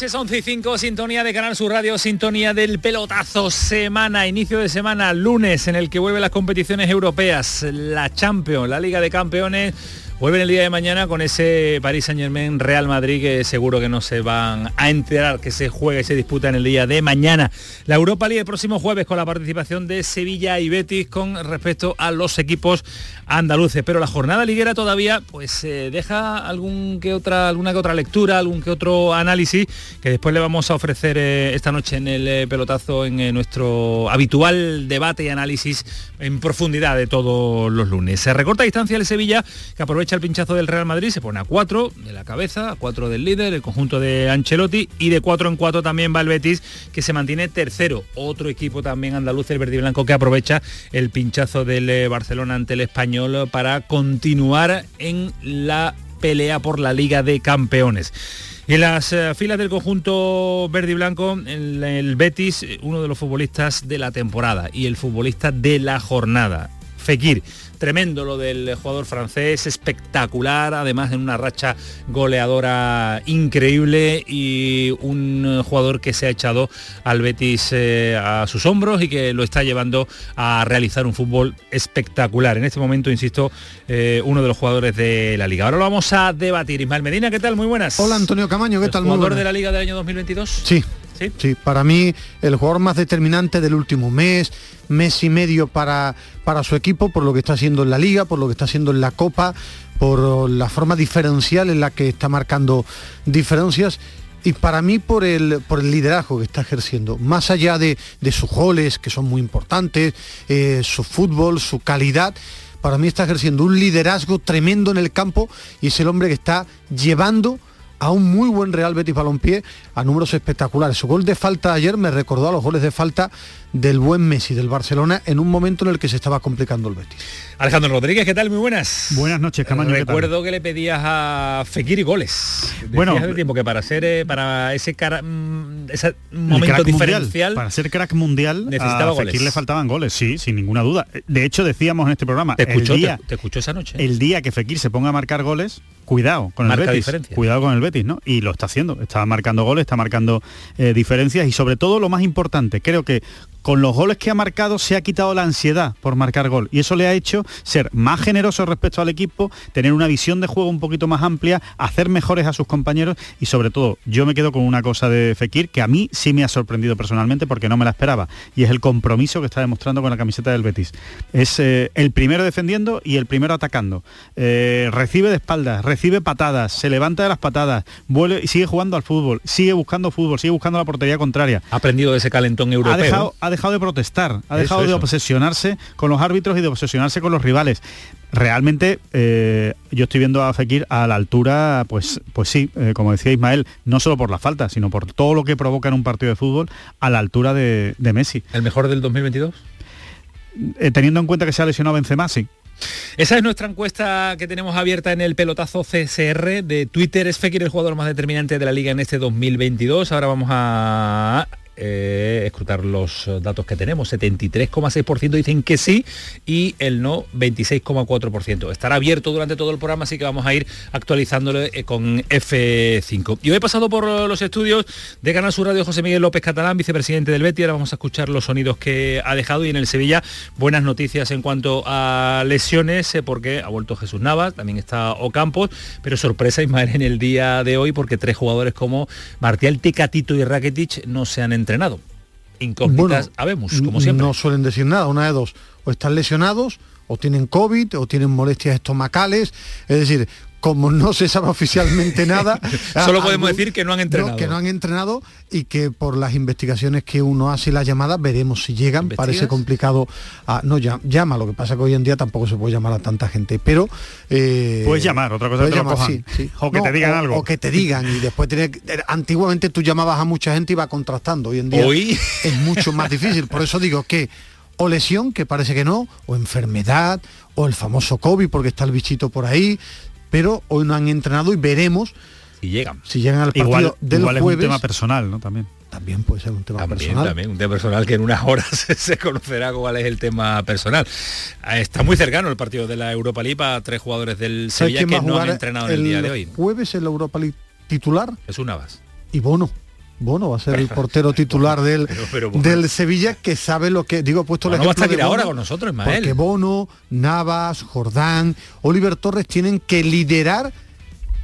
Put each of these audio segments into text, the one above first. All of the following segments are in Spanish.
Noches, 11 y 5, sintonía de Canal Sur Radio, sintonía del pelotazo, semana, inicio de semana, lunes, en el que vuelven las competiciones europeas, la Champions, la Liga de Campeones, Vuelven el día de mañana con ese Paris Saint Germain Real Madrid que seguro que no se van a enterar que se juega y se disputa en el día de mañana. La Europa League el próximo jueves con la participación de Sevilla y Betis con respecto a los equipos andaluces. Pero la jornada liguera todavía pues eh, deja algún que otra, alguna que otra lectura, algún que otro análisis que después le vamos a ofrecer eh, esta noche en el eh, pelotazo en nuestro habitual debate y análisis en profundidad de todos los lunes. Se recorta distancia el Sevilla que aprovecha el pinchazo del Real Madrid, se pone a 4 de la cabeza, a 4 del líder, el conjunto de Ancelotti, y de 4 en 4 también va el Betis, que se mantiene tercero. Otro equipo también andaluz, el verde y blanco, que aprovecha el pinchazo del eh, Barcelona ante el español para continuar en la pelea por la Liga de Campeones. En las eh, filas del conjunto verde y blanco, el, el Betis, uno de los futbolistas de la temporada y el futbolista de la jornada, Fekir tremendo lo del jugador francés, espectacular, además en una racha goleadora increíble y un jugador que se ha echado al Betis eh, a sus hombros y que lo está llevando a realizar un fútbol espectacular. En este momento, insisto, eh, uno de los jugadores de la liga. Ahora lo vamos a debatir. Ismael Medina, ¿qué tal? Muy buenas. Hola Antonio Camaño, ¿qué tal? ¿Jugador de la liga del año 2022? Sí, ¿Sí? para mí el jugador más determinante del último mes, mes y medio para, para su equipo, por lo que está haciendo en la liga, por lo que está haciendo en la Copa, por la forma diferencial en la que está marcando diferencias y para mí por el, por el liderazgo que está ejerciendo, más allá de, de sus goles, que son muy importantes, eh, su fútbol, su calidad, para mí está ejerciendo un liderazgo tremendo en el campo y es el hombre que está llevando a un muy buen Real Betis Balompié a números espectaculares. Su gol de falta ayer me recordó a los goles de falta del buen Messi del Barcelona en un momento en el que se estaba complicando el Betis. Alejandro Rodríguez, ¿qué tal? Muy buenas. Buenas noches, Camaño. Recuerdo que le pedías a Fekir y goles. bueno, hace tiempo que para ser eh, para ese, cara, mm, ese momento diferencial, para ser crack mundial, necesitaba a Fekir le faltaban goles, sí, sin ninguna duda. De hecho, decíamos en este programa, te escuchó, el día, te, escuchó esa noche. El día que Fekir se ponga a marcar goles, cuidado con el Betis. Diferencia. Cuidado con el Betis, ¿no? Y lo está haciendo, está marcando goles, está marcando eh, diferencias y sobre todo lo más importante, creo que con los goles que ha marcado se ha quitado la ansiedad por marcar gol y eso le ha hecho ser más generoso respecto al equipo, tener una visión de juego un poquito más amplia, hacer mejores a sus compañeros y sobre todo yo me quedo con una cosa de Fekir que a mí sí me ha sorprendido personalmente porque no me la esperaba y es el compromiso que está demostrando con la camiseta del Betis. Es eh, el primero defendiendo y el primero atacando. Eh, recibe de espaldas, recibe patadas, se levanta de las patadas, vuelve y sigue jugando al fútbol, sigue buscando fútbol, sigue buscando la portería contraria. Ha aprendido de ese calentón europeo ha dejado de protestar, ha dejado de obsesionarse con los árbitros y de obsesionarse con los rivales. Realmente eh, yo estoy viendo a Fekir a la altura, pues, pues sí, eh, como decía Ismael, no solo por la falta, sino por todo lo que provoca en un partido de fútbol, a la altura de, Messi. ¿El mejor del 2022? Eh, teniendo en cuenta que se ha lesionado Benzema, sí. Esa es nuestra encuesta que tenemos abierta en el pelotazo CSR de Twitter. ¿Es Fekir el jugador más determinante de la liga en este 2022? Ahora vamos a eh, escrutar los datos que tenemos. 73,6% dicen que sí y el no 26,4%. Estará abierto durante todo el programa, así que vamos a ir actualizándolo eh, con F5. Y hoy he pasado por los estudios de Canal Sur Radio José Miguel López Catalán, vicepresidente del Betis. Ahora vamos a escuchar los sonidos que ha dejado y en el Sevilla buenas noticias en cuanto a lesiones, eh, porque ha vuelto Jesús Navas, también está Ocampos, pero sorpresa Ismael en el día de hoy porque tres jugadores como Martial Tecatito y Rakitic no se han entrenado entrenado. Incógnitas habemos, como siempre. No suelen decir nada, una de dos. O están lesionados, o tienen COVID, o tienen molestias estomacales. Es decir, como no se sabe oficialmente nada. Solo podemos decir que no han entrenado. que no han entrenado y que por las investigaciones que uno hace y las llamadas veremos si llegan. Parece complicado. A, no, llama, lo que pasa que hoy en día tampoco se puede llamar a tanta gente, pero... Eh, puedes llamar, otra cosa que O que te digan algo. O que te digan y después tener, antiguamente tú llamabas a mucha gente y va contrastando. Hoy en día ¿Hoy? es mucho más difícil. Por eso digo que o lesión, que parece que no, o enfermedad, o el famoso COVID porque está el bichito por ahí, pero hoy no han entrenado y veremos si llegan. Si llegan al partido igual, del igual jueves. Es un tema personal, ¿no? También. También puede ser un tema personal. También, un tema personal que en unas horas se conocerá cuál es el tema personal. Ah, está muy cercano el partido de la Europa League para tres jugadores del Sevilla que no han entrenado en el, día de hoy. Jueves en la Europa League titular. Es una base. Y Bono. Bono va a ser el portero titular del, del Sevilla que sabe lo que digo puesto el ejemplo va a ahora con nosotros Ismael. porque Bono Navas Jordán Oliver Torres tienen que liderar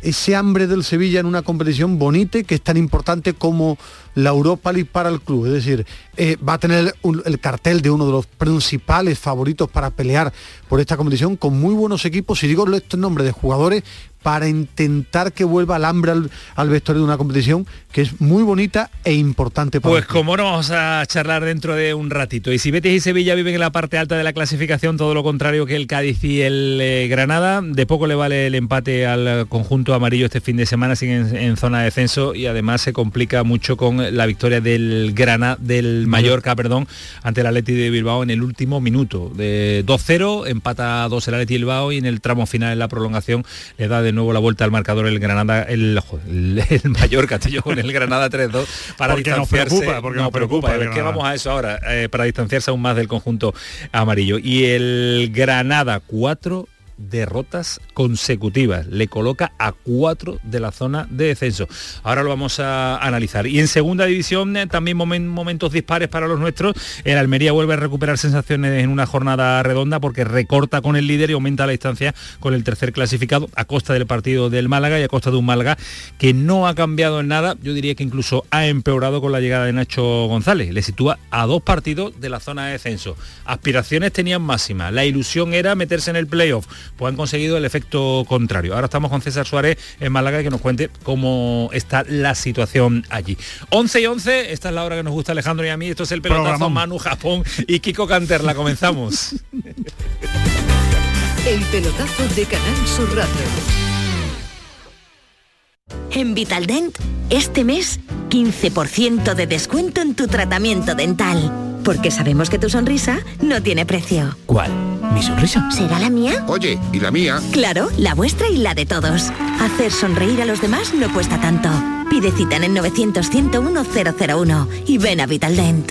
ese hambre del Sevilla en una competición bonita que es tan importante como la Europa League para el club. Es decir, eh, va a tener el cartel de uno de los principales favoritos para pelear por esta competición con muy buenos equipos, y digo estos nombres de jugadores, para intentar que vuelva el hambre al, vestuario de una competición que es muy bonita e importante para Pues como no vamos a charlar dentro de un ratito. Y si Betis y Sevilla viven en la parte alta de la clasificación, todo lo contrario que el Cádiz y el eh, Granada, de poco le vale el empate al conjunto amarillo este fin de semana, siguen en, zona de descenso y además se complica mucho con la victoria del Granada, del Mallorca, perdón, ante el Atleti de Bilbao en el último minuto. De 2-0, empata 2 el Atleti de Bilbao y en el tramo final en la prolongación le da de nuevo la vuelta al marcador el Granada, el, el, el Mallorca, yo con el Granada 3-2 para distanciarse. preocupa, porque no preocupa. ¿Qué vamos a eso ahora? Eh, para distanciarse aún más del conjunto amarillo. Y el Granada 4, derrotas consecutivas. Le coloca a cuatro de la zona de descenso. Ahora lo vamos a analizar. Y en segunda división eh, también momentos dispares para los nuestros. El Almería vuelve a recuperar sensaciones en una jornada redonda porque recorta con el líder y aumenta la distancia con el tercer clasificado a costa del partido del Málaga y a costa de un Málaga que no ha cambiado en nada. Yo diría que incluso ha empeorado con la llegada de Nacho González. Le sitúa a dos partidos de la zona de descenso. Aspiraciones tenían máximas. La ilusión era meterse en el playoff pues han conseguido el efecto contrario. Ahora estamos con César Suárez en Málaga que nos cuente cómo está la situación allí. 11 y 11, esta es la hora que nos gusta Alejandro y a mí, esto es el pelotazo Manu, Japón y Kiko Canterla, comenzamos. el pelotazo de Canal Sur Radio. En Vitaldent, este mes, 15% de descuento en tu tratamiento dental. Porque sabemos que tu sonrisa no tiene precio. ¿Cuál? ¿Mi sonrisa? ¿Será la mía? Oye, ¿y la mía? Claro, la vuestra y la de todos. Hacer sonreír a los demás no cuesta tanto. Pide cita en el 900 101 001 y ven a Vitaldent.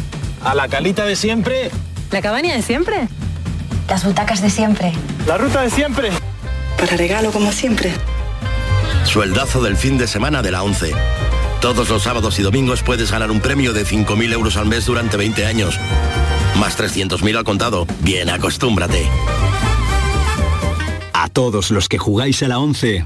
a la calita de siempre. La cabaña de siempre. Las butacas de siempre. La ruta de siempre. Para regalo como siempre. Sueldazo del fin de semana de la 11. Todos los sábados y domingos puedes ganar un premio de 5.000 euros al mes durante 20 años. Más 300.000 al contado. Bien, acostúmbrate. A todos los que jugáis a la 11.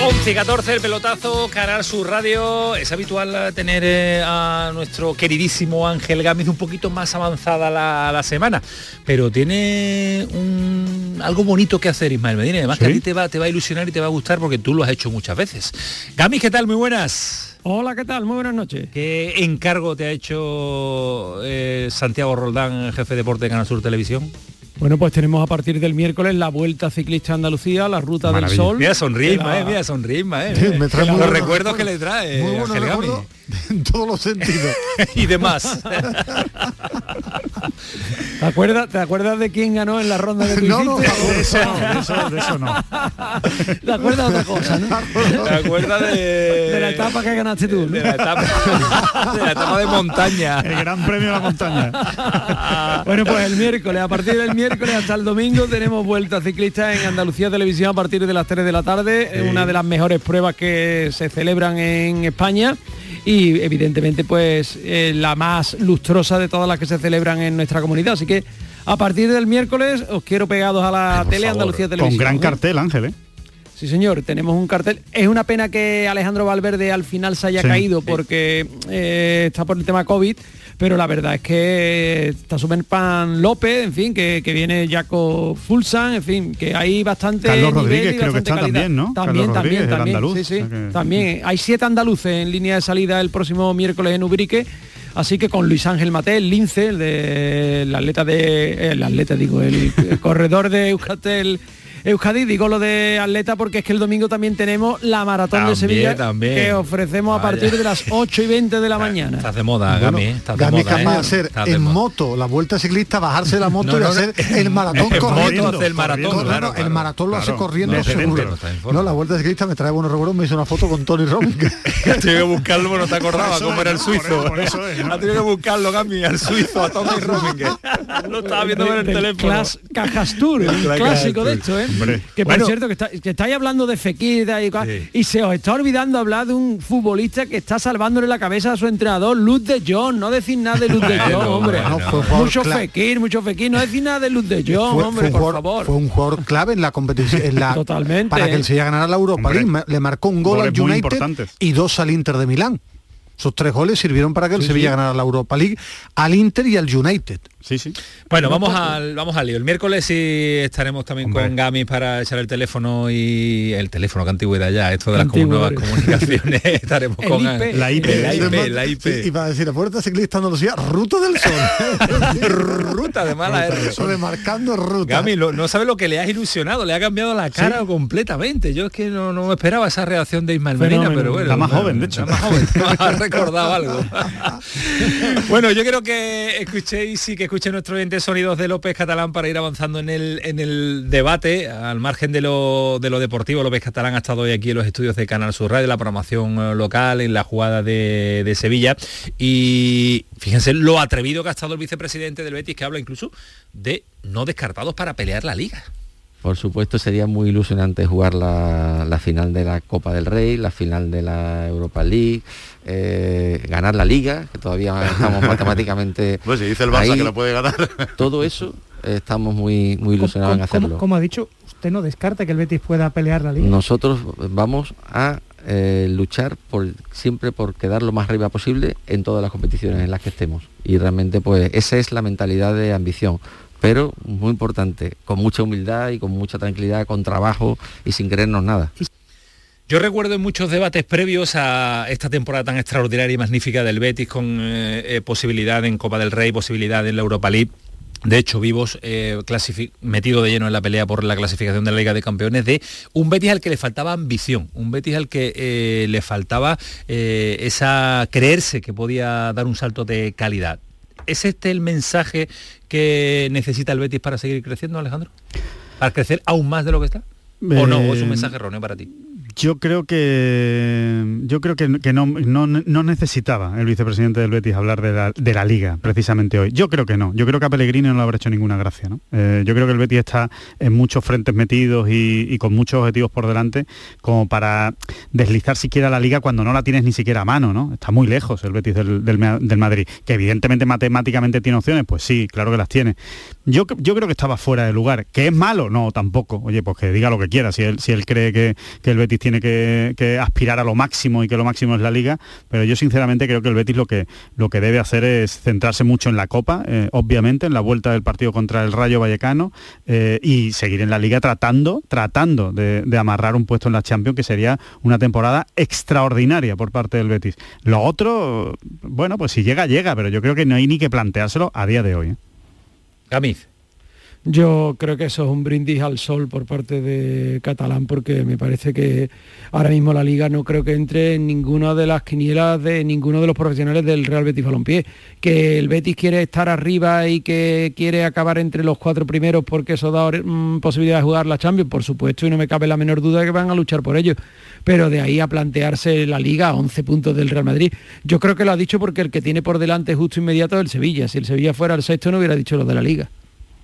11 y 14, el pelotazo, Canal su Radio. Es habitual tener eh, a nuestro queridísimo Ángel Gámez un poquito más avanzada la, semana, pero tiene un, algo bonito que hacer, Ismael Medina. Además que a ti te va, te va a ilusionar y te va a gustar porque tú lo has hecho muchas veces. Gámez, ¿qué tal? Muy buenas. Hola, ¿qué tal? Muy buenas noches. ¿Qué encargo te ha hecho eh, Santiago Roldán, jefe de deporte de Canal Sur Televisión? Bueno, pues tenemos a partir del miércoles la Vuelta Ciclista Andalucía, la Ruta del Sol. Mira, sonríe, la... mira, sonríe, eh. me trae los recuerdos que le trae. Muy buenos en todos los sentidos. y demás. ¿Te acuerdas, ¿Te acuerdas de quién ganó en la ronda de no, no, de eso no, eso, de eso no. ¿Te acuerdas de otra cosa, no? ¿Te acuerdas de... de la etapa que ganaste tú? De, la etapa, de la etapa de montaña. El gran premio de la montaña. bueno, pues el miércoles, a partir del miércoles hasta el domingo tenemos vuelta ciclista en Andalucía Televisión a partir de las 3 de la tarde, sí. una de las mejores pruebas que se celebran en España y evidentemente pues eh, la más lustrosa de todas las que se celebran en nuestra comunidad. Así que a partir del miércoles os quiero pegados a la tele favor, Andalucía Televisión. Con gran ¿eh? cartel, Ángel, ¿eh? Sí, señor, tenemos un cartel. Es una pena que Alejandro Valverde al final se haya sí, caído porque eh, está por el tema COVID, pero la verdad es que está Superpan López, en fin, que, que viene Jaco Fulsan, en fin, que hay bastante Carlos Rodríguez creo que está calidad. también, ¿no? También, también, también. Andaluz, sí, sí, que... también. Hay siete andaluces en línea de salida el próximo miércoles en Ubrique. Así que con Luis Ángel Mate, el lince, el de el atleta de el atleta digo, el, corredor de Euskaltel Euskadi, digo lo de atleta porque es que el domingo también tenemos la maratón también, de Sevilla también. que ofrecemos Vaya. a partir de las 8 y 20 de la mañana. Estás de moda, bueno, Gami. Estás de Gami moda, capaz ¿eh? de hacer en moto la vuelta ciclista, bajarse la moto No, y no, hacer no, el maratón en corriendo. el maratón, Corriendo, claro, claro. el maratón lo hace Claro, corriendo seguro. no la vuelta ciclista me trae buenos recuerdos, me hizo una foto con Tony Robbins. Tengo que buscarlo, no te acordaba cómo era el suizo. Por- por eso es, ¿no? Ha tenido que buscarlo, Gami, al suizo, a Tommy Rominger. Lo estaba viendo en el teléfono. El Clas- clásico de esto, ¿eh? Hombre. Que por Bueno. cierto, que, está- que estáis hablando de Fekir y, cosas, Sí. y se os está olvidando hablar de un futbolista que está salvándole la cabeza a su entrenador, Luz de John. No decir nada de Luz de John, hombre. bueno. No, fue un jugador Mucho Fekir, mucho Fekir. No decir nada de Luz de John, fue, hombre, fue por jugador, favor. fue un jugador clave en la competición en la, Totalmente, para que ¿eh? el Sevilla ganara la Europa Hombre. League le marcó un gol al United y dos al Inter de Milán esos tres goles sirvieron para que el Sí, Sevilla sí. ganara la Europa League al Inter y al United Sí, sí. Bueno, vamos al, vamos al lío. El miércoles sí estaremos también Hombre. con Gami para echar el teléfono y el teléfono que antigüedad ya, esto de las Antiguo, nuevas comunicaciones. estaremos El con IP. La IP. La IP, la IP. sí, y para decir la puerta ciclista Andalucía ruta del sol ruta de mala R. remarcando ruta Gami, lo- no sabe lo que le has ilusionado, le ha cambiado la cara completamente. Yo es que no, no me esperaba esa reacción de Ismael Medina, Fenómeno. pero bueno. La más bueno, joven, de hecho. La más joven, ha recordado algo. bueno, yo quiero que escuchéis y que escuchen nuestro oyente sonidos de López Catalán para ir avanzando en el, en el debate, al margen de lo, de lo deportivo. López Catalán ha estado hoy aquí en los estudios de Canal Sur Radio, la programación eh, local, en la jugada de, de Sevilla. Y fíjense lo atrevido que ha estado el vicepresidente del Betis, que habla incluso de no descartados para pelear la liga. Por supuesto sería muy ilusionante jugar la, la final de la Copa del Rey, la final de la Europa League, eh, ganar la Liga, que todavía estamos matemáticamente... Pues si dice el Barça ahí. que lo puede ganar. Todo eso eh, estamos muy, muy ilusionados en hacerlo. como ha dicho, usted no descarta que el Betis pueda pelear la liga. Nosotros vamos a eh, luchar por siempre por quedar lo más arriba posible en todas las competiciones en las que estemos. Y realmente pues esa es la mentalidad de ambición. Pero muy importante, con mucha humildad y con mucha tranquilidad, con trabajo y sin creernos nada. Yo recuerdo en muchos debates previos a esta temporada tan extraordinaria y magnífica del Betis con eh, eh, posibilidad en Copa del Rey, posibilidad en la Europa League. De hecho, vivos eh, metido de lleno en la pelea por la clasificación de la Liga de Campeones de un Betis al que le faltaba ambición, un Betis al que eh, le faltaba esa creerse que podía dar un salto de calidad. ¿Es este el mensaje que necesita el Betis para seguir creciendo, Alejandro? ¿Para crecer aún más de lo que está? ¿O no? ¿O es un Eh, mensaje erróneo para ti? Yo creo que yo creo que, no, no, necesitaba el vicepresidente del Betis hablar de la, de la liga precisamente hoy. Yo creo que no. Yo creo que a Pellegrini no le habrá hecho ninguna gracia. ¿no? Eh, yo creo que el Betis está en muchos frentes metidos y, con muchos objetivos por delante como para deslizar siquiera la liga cuando no la tienes ni siquiera a mano. ¿no? Está muy lejos el Betis del, del Madrid. Que evidentemente matemáticamente tiene opciones, pues sí, claro que las tiene. Yo, creo que estaba fuera de lugar. ¿Que es malo? No, tampoco. Oye, pues que diga lo que quiera, si él, cree que, el Betis tiene que, aspirar a lo máximo y que lo máximo es la liga, pero yo sinceramente creo que el Betis lo que, debe hacer es centrarse mucho en la Copa, eh, obviamente, en la vuelta del partido contra el Rayo Vallecano eh, y seguir en la liga tratando, tratando de, de amarrar un puesto en la Champions, que sería una temporada extraordinaria por parte del Betis. Lo otro, bueno, pues si llega, llega, pero yo creo que no hay ni que planteárselo a día de hoy. ¿eh? Gamiz. Yo creo que eso es un brindis al sol por parte de Catalán porque me parece que ahora mismo la liga no creo que entre en ninguna de las quinielas de ninguno de los profesionales del Real Betis Balompié. Que el Betis quiere estar arriba y que quiere acabar entre los cuatro primeros porque eso da mm, posibilidad de jugar la Champions, por supuesto, y no me cabe la menor duda de que van a luchar por ello. Pero de ahí a plantearse la liga a 11 puntos del Real Madrid, yo creo que lo ha dicho porque el que tiene por delante justo inmediato es el Sevilla. Si el Sevilla fuera el sexto no hubiera dicho lo de la liga.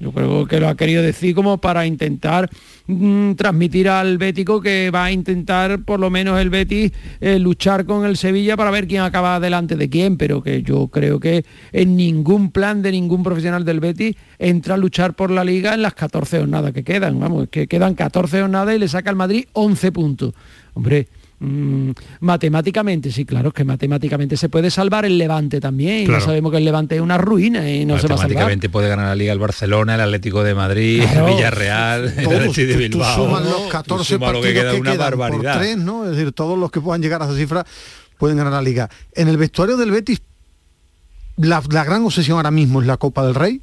Yo creo que lo ha querido decir como para intentar mm, transmitir al Bético que va a intentar por lo menos el Betis eh, luchar con el Sevilla para ver quién acaba delante de quién, pero que yo creo que en ningún plan de ningún profesional del Betis entra a luchar por la liga en las 14 jornadas que quedan. Vamos, que quedan 14 jornadas y le saca al Madrid 11 puntos. Hombre, Mm, matemáticamente, sí, claro, que matemáticamente se puede salvar el Levante también. Y sabemos que el Levante es una ruina y no se va a salvar. Matemáticamente puede ganar la Liga el Barcelona, el Atlético de Madrid, el Villarreal, el Atlético de Bilbao. suman los 14 partidos que, queda una barbaridad. Por ¿no? Es decir, todos los que puedan llegar a esa cifra pueden ganar la Liga. En el vestuario del Betis, la, gran obsesión ahora mismo es la Copa del Rey.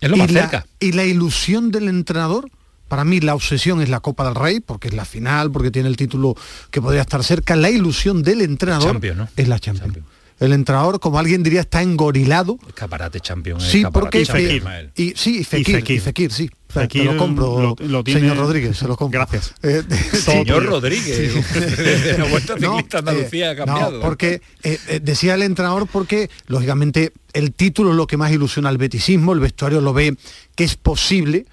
Es lo más cerca. y la ilusión del entrenador para mí la obsesión es la Copa del Rey, porque es la final, porque tiene el título que podría estar cerca. La ilusión del entrenador es la Champions. El entrenador, como alguien diría, está engorilado. Escaparate champion. Sí, porque Fekir, y, sí, Fekir, y Fekir, sí. Fekir, lo compro, lo, señor Rodríguez, se lo compro. Gracias. Eh, señor Rodríguez, la vuelta ciclista Andalucía ha cambiado. No, porque eh, eh, decía el entrenador porque, lógicamente, el título es lo que más ilusiona al betisismo, el vestuario lo ve que es posible,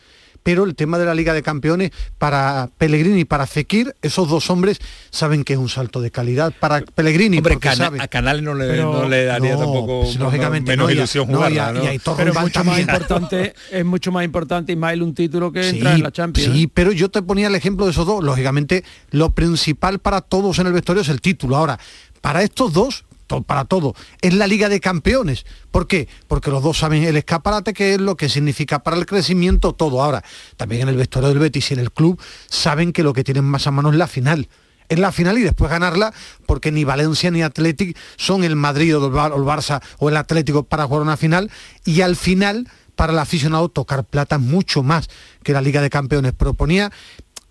pero el tema de la Liga de Campeones para Pellegrini y para Fekir, esos dos hombres saben que es un salto de calidad. Para Pellegrini, Hombre, a Canales no le, daría tampoco pues, lógicamente, menos ilusión jugarla, pero es mucho más importante, es mucho más importante Ismael un título que entra en la Champions. Sí, pero yo te ponía el ejemplo de esos dos. Lógicamente, lo principal para todos en el vestuario es el título. Ahora, para estos dos, para todo, es la Liga de Campeones. ¿Por qué? Porque los dos saben el escaparate que es lo que significa para el crecimiento todo. Ahora, también en el vestuario del Betis y en el club saben que lo que tienen más a mano es la final es la final y después ganarla, porque ni Valencia ni Athletic son el Madrid o el Barça o el Atlético para jugar una final, y al final para el aficionado tocar plata mucho más que la Liga de Campeones. Proponía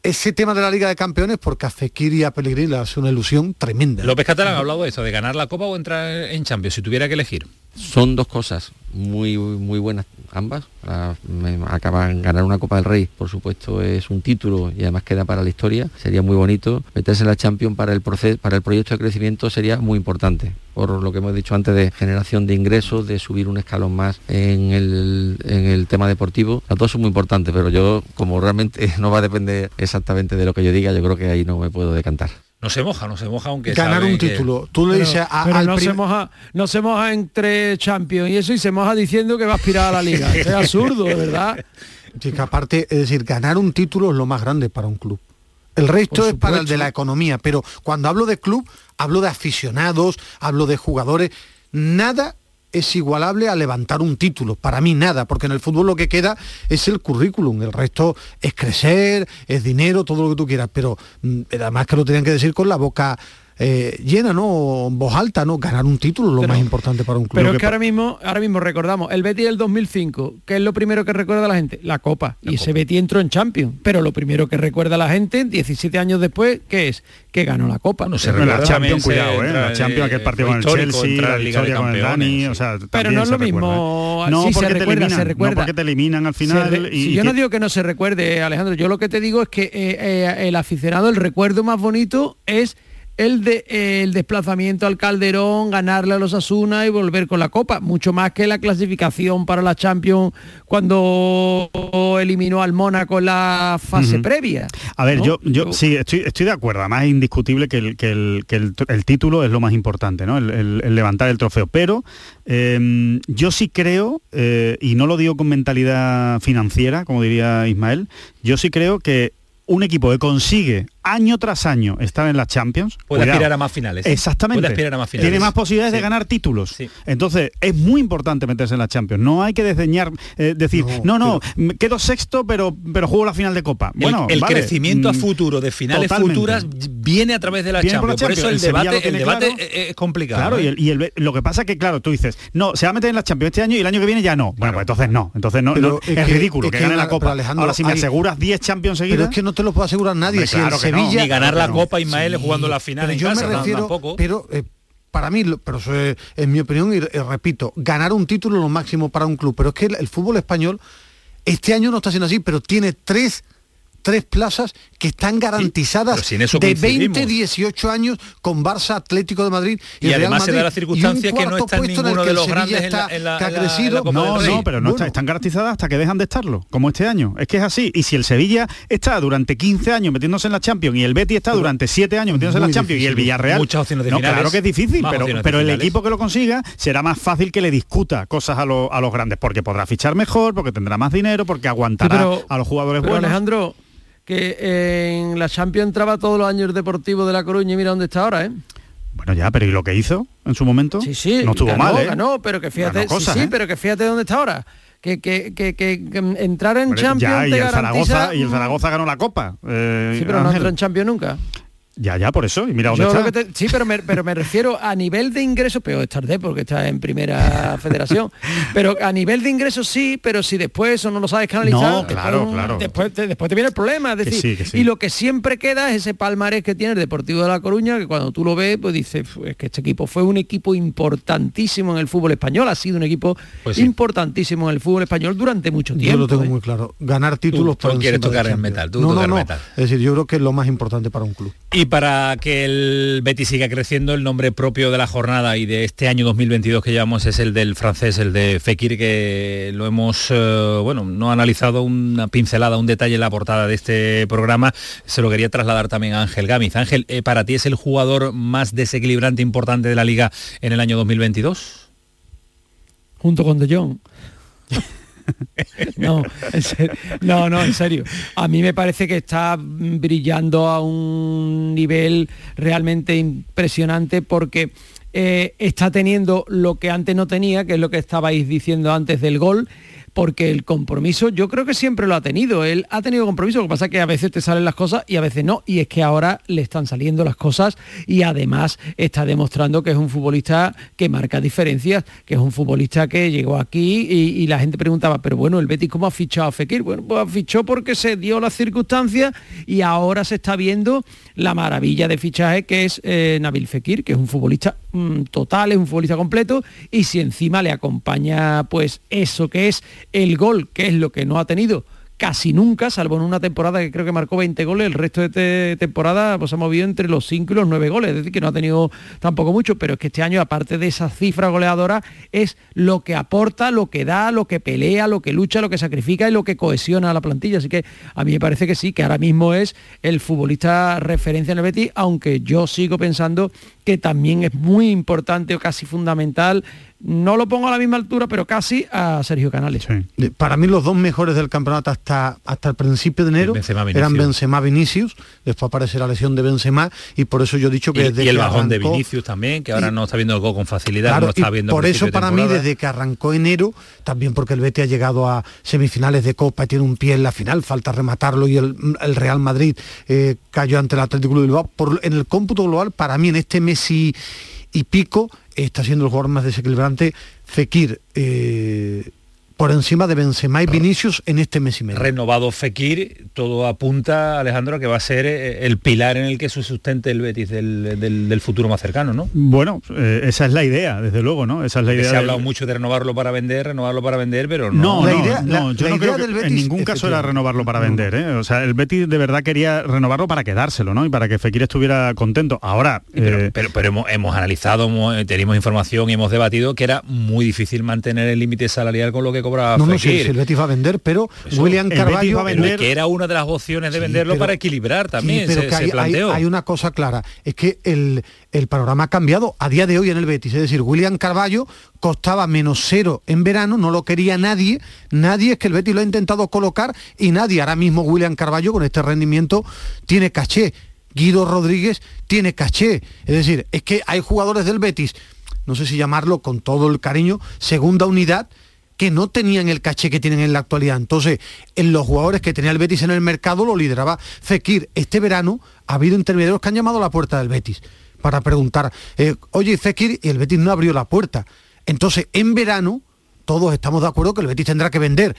ese tema de la Liga de Campeones porque a Fekir y a Pellegrini le hace una ilusión tremenda. López Catalán ha hablado de eso, de ganar la Copa o entrar en Champions, si tuviera que elegir. Son dos cosas muy, muy buenas ambas. Ah, acaban ganar una Copa del Rey, por supuesto es un título y además queda para la historia. Sería muy bonito. Meterse en la Champions para el, proceso, para el proyecto de crecimiento sería muy importante. Por lo que hemos dicho antes de generación de ingresos, de subir un escalón más en el, en el tema deportivo. Las dos son muy importantes, pero yo como realmente no va a depender exactamente de lo que yo diga, yo creo que ahí no me puedo decantar. No se moja, no se moja aunque ganar un título. Tú le dices a, no se moja, no se moja entre Champions y eso y se moja diciendo que va a aspirar a la liga. es absurdo, ¿verdad? Sí, que aparte, es decir, ganar un título es lo más grande para un club. El resto es para el de la economía, pero cuando hablo de club, hablo de aficionados, hablo de jugadores. Nada es igualable a levantar un título. Para mí nada, porque en el fútbol lo que queda es el currículum, el resto es crecer, es dinero, todo lo que tú quieras, pero mm, además que lo tenían que decir con la boca eh, llena, ¿no? Voz alta, ¿no? Ganar un título es lo más importante para un club. Pero es que ahora mismo, ahora mismo recordamos, el Betty del 2005, ¿qué es lo primero que recuerda la gente? La Copa. y ese Betty entró en Champions. Pero lo primero que recuerda la gente, 17 años después, ¿qué es? Que ganó la Copa. No se recuerda la Champions, cuidado, ¿eh? La Champions, aquel partido con el Chelsea, la Liga de con el Dani, o sea, Pero no es lo mismo. No, sí, se recuerda, se recuerda. No porque te eliminan al final. y, yo no digo que no se recuerde, Alejandro. Yo lo que te digo es que eh, eh, el aficionado, el recuerdo más bonito es el, de, el desplazamiento al Calderón, ganarle a los Asuna y volver con la Copa, mucho más que la clasificación para la Champions cuando eliminó al Mónaco en la fase previa. A ver, yo, yo sí, estoy, estoy de acuerdo, además es indiscutible que el, que el, que el, título es lo más importante, ¿no? el, levantar el trofeo, pero em, yo sí creo, eh, y no lo digo con mentalidad financiera, como diría Ismael, yo sí creo que un equipo que consigue año tras año estar en la Champions. Puede aspirar a más finales. Exactamente. Puede a más finales. Tiene más posibilidades de ganar títulos. Entonces, es muy importante meterse en la Champions. No hay que desdeñar, eh, decir, no, no, quedo sexto, pero, pero juego la final de Copa. Bueno, el, crecimiento a mm, futuro de finales futuras viene a través de la Champions. Por, eso el, debate, el debate es complicado. Claro, ¿eh? y, lo que pasa es que, claro, tú dices, no, se va a meter en la Champions este año y el año que viene ya no. Bueno, pues entonces no. Entonces no, es, ridículo que, gane la Copa. Ahora, si me aseguras 10 Champions seguidas... Pero es que no te lo puede asegurar nadie. si el Sevilla... Ni ganar la Copa Ismael jugando la final yo me refiero, pero eh, para mí, pero eso es, en mi opinión, y, repito, ganar un título lo máximo para un club. Pero es que el fútbol español este año no está siendo así, pero tiene tres tres plazas que están garantizadas de 20, 18 años con Barça, Atlético de Madrid y, además se da la circunstancia que no está ninguno de los grandes está, en la, ha crecido. no, no, pero no están garantizadas hasta que dejan de estarlo, como este año. Es que es así. Y si el Sevilla está durante 15 años metiéndose en la Champions y el Betty está durante 7 años metiéndose en la Champions y el Villarreal... Muchas opciones de finales, claro que es difícil, pero, pero el equipo que lo consiga será más fácil que le discuta cosas a, a los grandes, porque podrá fichar mejor, porque tendrá más dinero, porque aguantará a los jugadores buenos. Alejandro, que en la Champions entraba todos los años deportivos de La Coruña y mira dónde está ahora, ¿eh? Bueno, ya, pero ¿y lo que hizo en su momento? Sí, sí. No estuvo mal, ¿eh? No, pero que fíjate, sí, ¿eh? pero que fíjate dónde está ahora. Que, que, que, que entrar en Champions y, el Zaragoza, y el Zaragoza ganó la Copa. Eh, sí, pero no entró en Champions nunca. Ya, ya, por eso. Y mira dónde está. sí, pero me, pero me refiero a nivel de ingresos, peor es tarde porque está en primera federación. Pero a nivel de ingresos sí, pero si después eso no lo sabes canalizar, no, claro, claro. Después, te, después te viene el problema. Es decir, y lo que siempre queda es ese palmarés que tiene el Deportivo de La Coruña, que cuando tú lo ves, pues dices, es que este equipo fue un equipo importantísimo en el fútbol español, ha sido un equipo pues importantísimo en el fútbol español durante mucho tiempo. Yo lo tengo ¿eh? muy claro. Ganar títulos tú, tú quieres tocar el metal. Tú no, no, no. Es decir, yo creo que es lo más importante para un club. Y para que el Betis siga creciendo, el nombre propio de la jornada y de este año 2022 que llevamos es el del francés, el de Fekir, que lo hemos, eh, bueno, no analizado una pincelada, un detalle en la portada de este programa, se lo quería trasladar también a Ángel Gámez. Ángel, eh, ¿para ti es el jugador más desequilibrante importante de la liga en el año 2022? Junto con De Jong. no, no, no, en serio. A mí me parece que está brillando a un nivel realmente impresionante porque eh, está teniendo lo que antes no tenía, que es lo que estabais diciendo antes del gol, porque el compromiso yo creo que siempre lo ha tenido. Él ha tenido compromiso, lo que pasa es que a veces te salen las cosas y a veces no. Y es que ahora le están saliendo las cosas y además está demostrando que es un futbolista que marca diferencias, que es un futbolista que llegó aquí y, la gente preguntaba, pero bueno, el Betis ¿cómo ha fichado a Fekir? Bueno, pues fichó porque se dio las circunstancias y ahora se está viendo la maravilla de fichaje que es eh, Nabil Fekir, que es un futbolista mm, total, es un futbolista completo y si encima le acompaña pues eso que es el gol, que es lo que no ha tenido casi nunca, salvo en una temporada que creo que marcó 20 goles, el resto de temporada pues ha movido entre los 5 y los 9 goles, es decir, que no ha tenido tampoco mucho, pero es que este año, aparte de esa cifra goleadora, es lo que aporta, lo que da, lo que pelea, lo que lucha, lo que sacrifica y lo que cohesiona a la plantilla. Así que a mí me parece que sí, que ahora mismo es el futbolista referencia en el Betis, aunque yo sigo pensando que también es muy importante o casi fundamental no lo pongo a la misma altura, pero casi a Sergio Canales. Para mí los dos mejores del campeonato hasta, hasta el principio de enero eran Benzema Vinicius, después aparece la lesión de Benzema y por eso yo he dicho que y, desde el bajón de Vinicius también, que ahora no está viendo el gol con facilidad, no está viendo Por eso para mí desde que arrancó enero, también porque el Betis ha llegado a semifinales de Copa y tiene un pie en la final, falta rematarlo y el, Real Madrid eh, cayó ante el Atlético de Bilbao. Por, en el cómputo global, para mí en este mes y pico está siendo el jugador más desequilibrante. Fekir, eh, por encima de Benzema y Vinicius en este mes y medio. Renovado Fekir, todo apunta, Alejandro, a que va a ser eh, el pilar en el que se sustente el Betis del, futuro más cercano, ¿no? Bueno, eh, esa es la idea, desde luego, ¿no? Esa es la idea. Se ha hablado mucho de renovarlo para vender, renovarlo para vender, pero no. No, la idea, no, yo no creo que en ningún caso era renovarlo para vender, ¿eh? O sea, el Betis de verdad quería renovarlo para quedárselo, ¿no? Y para que Fekir estuviera contento. Ahora... Pero, pero, hemos, analizado, tenemos información y hemos debatido que era muy difícil mantener el límite salarial con lo que cobraba no, Fekir. No, el Betis va a vender, pero William Carvalho... Va a vender, que era una de las opciones de venderlo para equilibrar también, pero que hay, una cosa clara, es que el, el panorama ha cambiado a día de hoy en el Betis. Es decir, William Carballo costaba menos cero en verano, no lo quería nadie, nadie es que el Betis lo ha intentado colocar y nadie. Ahora mismo William Carballo con este rendimiento tiene caché. Guido Rodríguez tiene caché. Es decir, es que hay jugadores del Betis, no sé si llamarlo con todo el cariño, segunda unidad, que no tenían el caché que tienen en la actualidad. Entonces, en los jugadores que tenía el Betis en el mercado lo lideraba Fekir. Este verano ha habido intermediarios que han llamado a la puerta del Betis para preguntar, eh, oye Fekir, y el Betis no abrió la puerta. Entonces, en verano, todos estamos de acuerdo que el Betis tendrá que vender.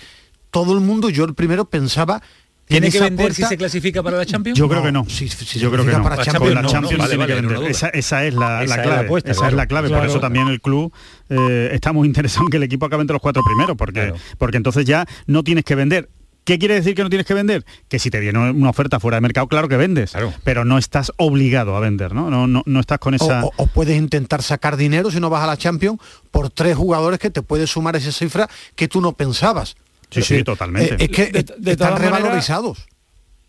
Todo el mundo, yo el primero pensaba ¿Tiene que vender si se clasifica para la Champions? Yo creo que no. yo creo que no. Para la Champions, tiene que vender. Esa, es la, clave. esa es la clave. Por eso también el club eh, está muy interesado en que el equipo acabe entre los cuatro primeros, porque, porque entonces ya no tienes que vender. ¿Qué quiere decir que no tienes que vender? Que si te viene una oferta fuera de mercado, claro que vendes, pero no estás obligado a vender, ¿no? No, no, no estás con esa... O, puedes intentar sacar dinero si no vas a la Champions por tres jugadores que te puedes sumar esa cifra que tú no pensabas. Sí, sí, totalmente. Eh, es que están revalorizados.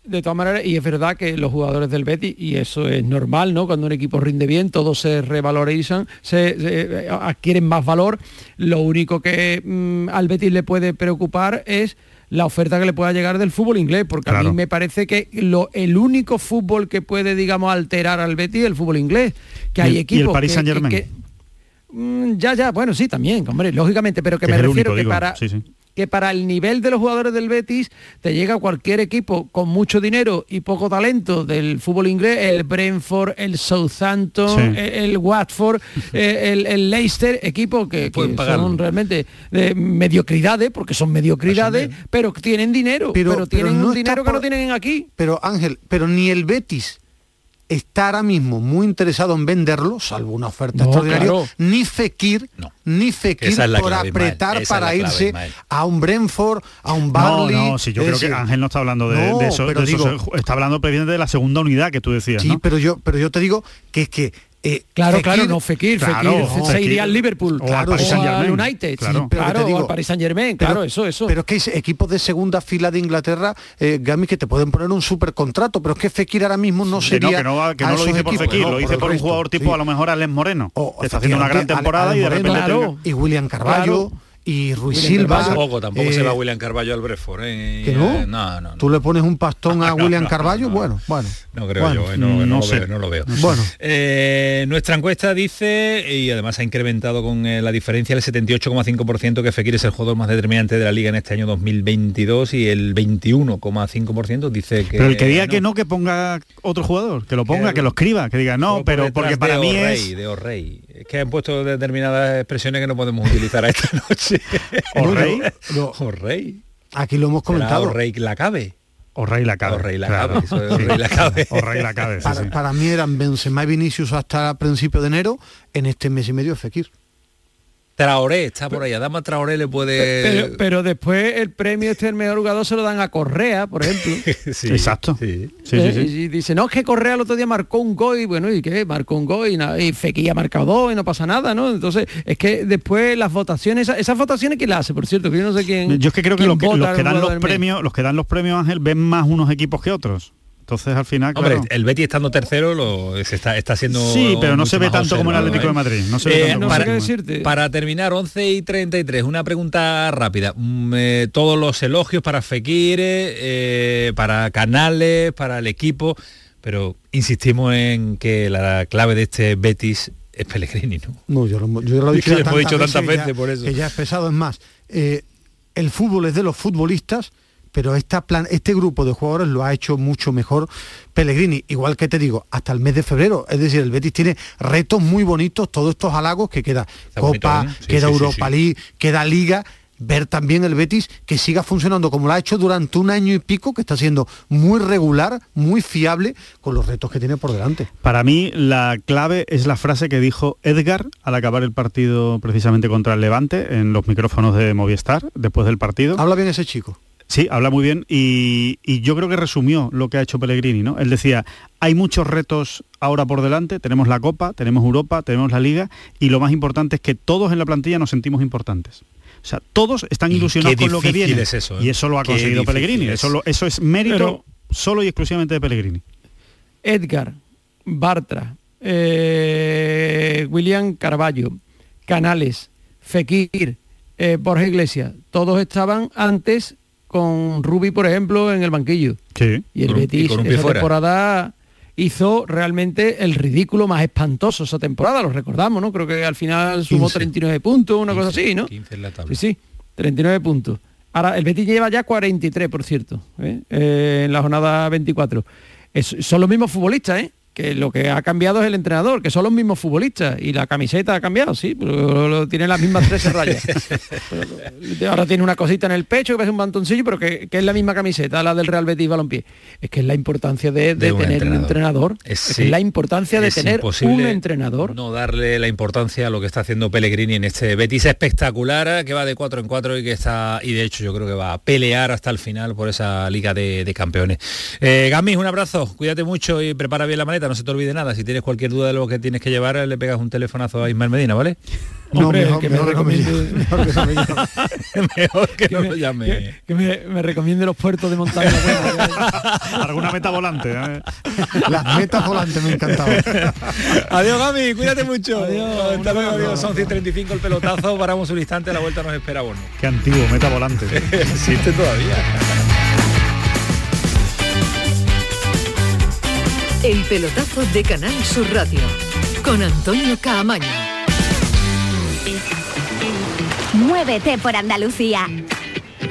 de todas maneras, y es verdad que los jugadores del Betis, y eso es normal, ¿no? Cuando un equipo rinde bien, todos se revalorizan, se, adquieren más valor. Lo único que mm, al Betis le puede preocupar es la oferta que le pueda llegar del fútbol inglés, porque a mí me parece que lo, el único fútbol que puede, digamos, alterar al Betis es el fútbol inglés, que hay equipos... Y el Paris Saint Germain. Mm, ya, ya, bueno, sí, también, hombre, lógicamente, pero que, me refiero que para que para el nivel de los jugadores del Betis te llega cualquier equipo con mucho dinero y poco talento del fútbol inglés, el Brentford, el Southampton, el, Watford, eh, el, Leicester, equipos que, son realmente de mediocridades, porque son mediocridades, pero tienen dinero, pero, tienen un dinero que no tienen aquí. Pero Ángel, pero ni el Betis está ahora mismo muy interesado en venderlo, salvo una oferta extraordinaria, ni Fekir, ni Fekir por apretar para irse a un Brentford, a un Barley. No, no, si yo creo que Ángel no está hablando de, eso, pero está hablando precisamente de la segunda unidad que tú decías. Sí, pero yo, pero yo te digo que es que eh, claro, claro, no Fekir, Fekir, se iría al Liverpool, o al Paris Saint Germain, United, claro, claro o al Paris Saint Germain, claro, eso, eso. Pero es que hay equipos de segunda fila de Inglaterra, eh, Gami, que te pueden poner un super contrato, pero es que Fekir ahora mismo no sería. Que no, que no, lo dice por Fekir, lo dice por, un jugador tipo a lo mejor Alex Moreno, está haciendo una gran temporada y de repente. Y William Carvalho y Ruiz Silva. Tampoco, tampoco se va eh, William Carballo al Brefort. ¿eh? ¿Que no? no? no? Tú le pones un pastón a William Carballo, bueno, bueno. No creo yo, eh, no, no, sé. Veo, no, lo veo. Bueno. nuestra encuesta dice, y además ha incrementado con la diferencia, el 78,5% que Fekir es el jugador más determinante de la liga en este año 2022 y el 21,5% dice que... Pero el que diga que no, que ponga otro jugador, que lo ponga, que, lo escriba, que diga no, pero porque para mí es... De O'Reilly. Es que han puesto determinadas expresiones que no podemos utilizar esta noche. ¿O rey? ¿O rey? Aquí lo hemos comentado. ¿O rey la cabe? O rey la cabe. O rey la cabe. o rey la cabe. O rey la cabe. para, para, mí eran Benzema y Vinicius hasta principio de enero, en este mes y medio Fekir. Traoré está por ahí, Adama Traoré le puede... Pero, después el premio este el mejor jugador se lo dan a Correa, por ejemplo. sí, Exacto. Sí. Sí, y dice, no, es que Correa el otro día marcó un gol y bueno, ¿y qué? Marcó un gol y, y Fekir ha marcado dos y no pasa nada, ¿no? Entonces, es que después las votaciones, esas, votaciones, ¿quién las hace? Por cierto, que yo no sé quién... Yo es que creo que, los que dan los premios, los que dan los premios, Ángel, ven más unos equipos que otros. Entonces al final, Hombre, el Betty estando tercero lo, se está, está haciendo Sí, pero no se ve tanto como el Atlético de Madrid. No, se eh, para, decirte. para terminar, 11 y 33, una pregunta rápida. Mm, eh, todos los elogios para Fekir, eh, para Canales, para el equipo, pero insistimos en que la clave de este Betis es Pellegrini, ¿no? No, yo, lo, yo lo he dicho, tantas, veces, por eso. Que ya es pesado, es más. el fútbol es de los futbolistas pero esta plan, este grupo de jugadores lo ha hecho mucho mejor Pellegrini, igual que te digo, hasta el mes de febrero. Es decir, el Betis tiene retos muy bonitos, todos estos halagos que queda Copa, queda Europa League, queda Liga. ver también el Betis que siga funcionando como lo ha hecho durante un año y pico, que está siendo muy regular, muy fiable con los retos que tiene por delante. Para mí la clave es la frase que dijo Edgar al acabar el partido precisamente contra el Levante en los micrófonos de Movistar después del partido. Habla bien ese chico. Sí, habla muy bien y, yo creo que resumió lo que ha hecho Pellegrini, ¿no? Él decía, hay muchos retos ahora por delante, tenemos la Copa, tenemos Europa, tenemos la Liga y lo más importante es que todos en la plantilla nos sentimos importantes. O sea, todos están ilusionados con lo que viene. Es eso, ¿eh? Y eso lo ha conseguido Pellegrini. Eso, eso, es mérito solo y exclusivamente de Pellegrini. Edgar, Bartra, eh, William Carballo, Canales, Fekir, eh, Borja Iglesias, todos estaban antes con Rubi, por ejemplo, en el banquillo. Sí. Y el Betis esa temporada hizo realmente el ridículo más espantoso esa temporada, lo recordamos, ¿no? Creo que al final sumó 39 puntos, una cosa así, ¿no? 15 en la tabla. Sí, sí, 39 puntos. Ahora, el Betis lleva ya 43, por cierto, ¿eh? Eh, en la jornada 24. son los mismos futbolistas, ¿eh? Que lo que ha cambiado es el entrenador, que son los mismos futbolistas y la camiseta ha cambiado, sí, pero tiene las mismas tres rayas. ahora tiene una cosita en el pecho que parece un mantoncillo, pero que, es la misma camiseta, la del Real Betis Balompié. Es que es la importancia de, tener un entrenador. Es, la importancia de tener un entrenador. No darle la importancia a lo que está haciendo Pellegrini en este Betis espectacular, que va de cuatro en cuatro y que está, y de hecho yo creo que va a pelear hasta el final por esa Liga de, Campeones. Eh, Gamis, un abrazo, cuídate mucho y prepara bien la maleta no se te olvide nada. Si tienes cualquier duda de lo que tienes que llevar, le pegas un telefonazo a Ismael Medina, ¿vale? No, mejor, que me mejor, que no me mejor que, no lo llame. Que, me, recomiende los puertos de montaña. Alguna meta volante. ¿eh? Las metas volantes me encantaban. adiós, Gami, cuídate mucho. Adiós, Hasta luego, adiós. Son 135 el pelotazo, paramos un instante, a la vuelta nos espera bueno. Qué antiguo, meta volante. Existe todavía. El pelotazo de Canal Sur Radio con Antonio Caamaño. Muévete por Andalucía.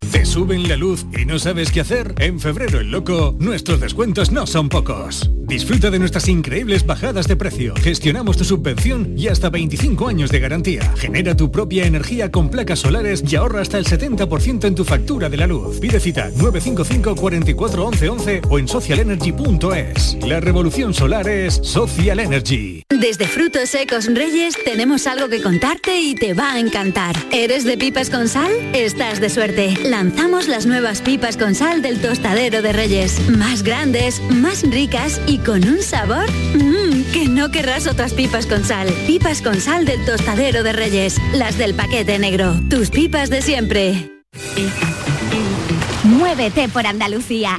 ¿Te suben la luz y no sabes qué hacer? En febrero el loco, nuestros descuentos no son pocos. Disfruta de nuestras increíbles bajadas de precio. Gestionamos tu subvención y hasta 25 años de garantía. Genera tu propia energía con placas solares y ahorra hasta el 70% en tu factura de la luz. Pide cita 955 44 11 o en socialenergy.es. La revolución solar es Social Energy. Desde Frutos Secos Reyes tenemos algo que contarte y te va a encantar. ¿Eres de pipas con sal? Estás de suerte lanzamos las nuevas pipas con sal del tostadero de Reyes. Más grandes, más ricas y con un sabor mmm, que no querrás otras pipas con sal. Pipas con sal del tostadero de Reyes. Las del paquete negro. Tus pipas de siempre. Muévete por Andalucía.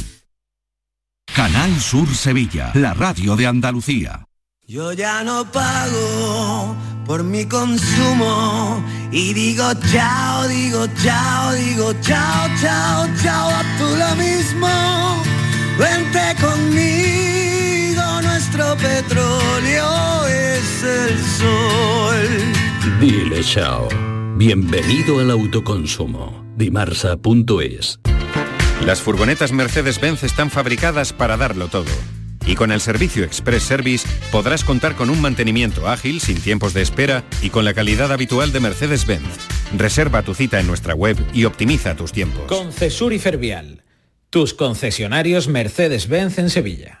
Canal Sur Sevilla, la radio de Andalucía. Yo ya no pago por mi consumo y digo chao, digo chao, digo chao, chao, chao, a tú lo mismo. Vente conmigo, nuestro petróleo es el sol. Dile chao. Bienvenido al autoconsumo. Dimarsa.es las furgonetas Mercedes-Benz están fabricadas para darlo todo. Y con el servicio Express Service podrás contar con un mantenimiento ágil, sin tiempos de espera y con la calidad habitual de Mercedes-Benz. Reserva tu cita en nuestra web y optimiza tus tiempos. Concesur y Fervial, tus concesionarios Mercedes-Benz en Sevilla.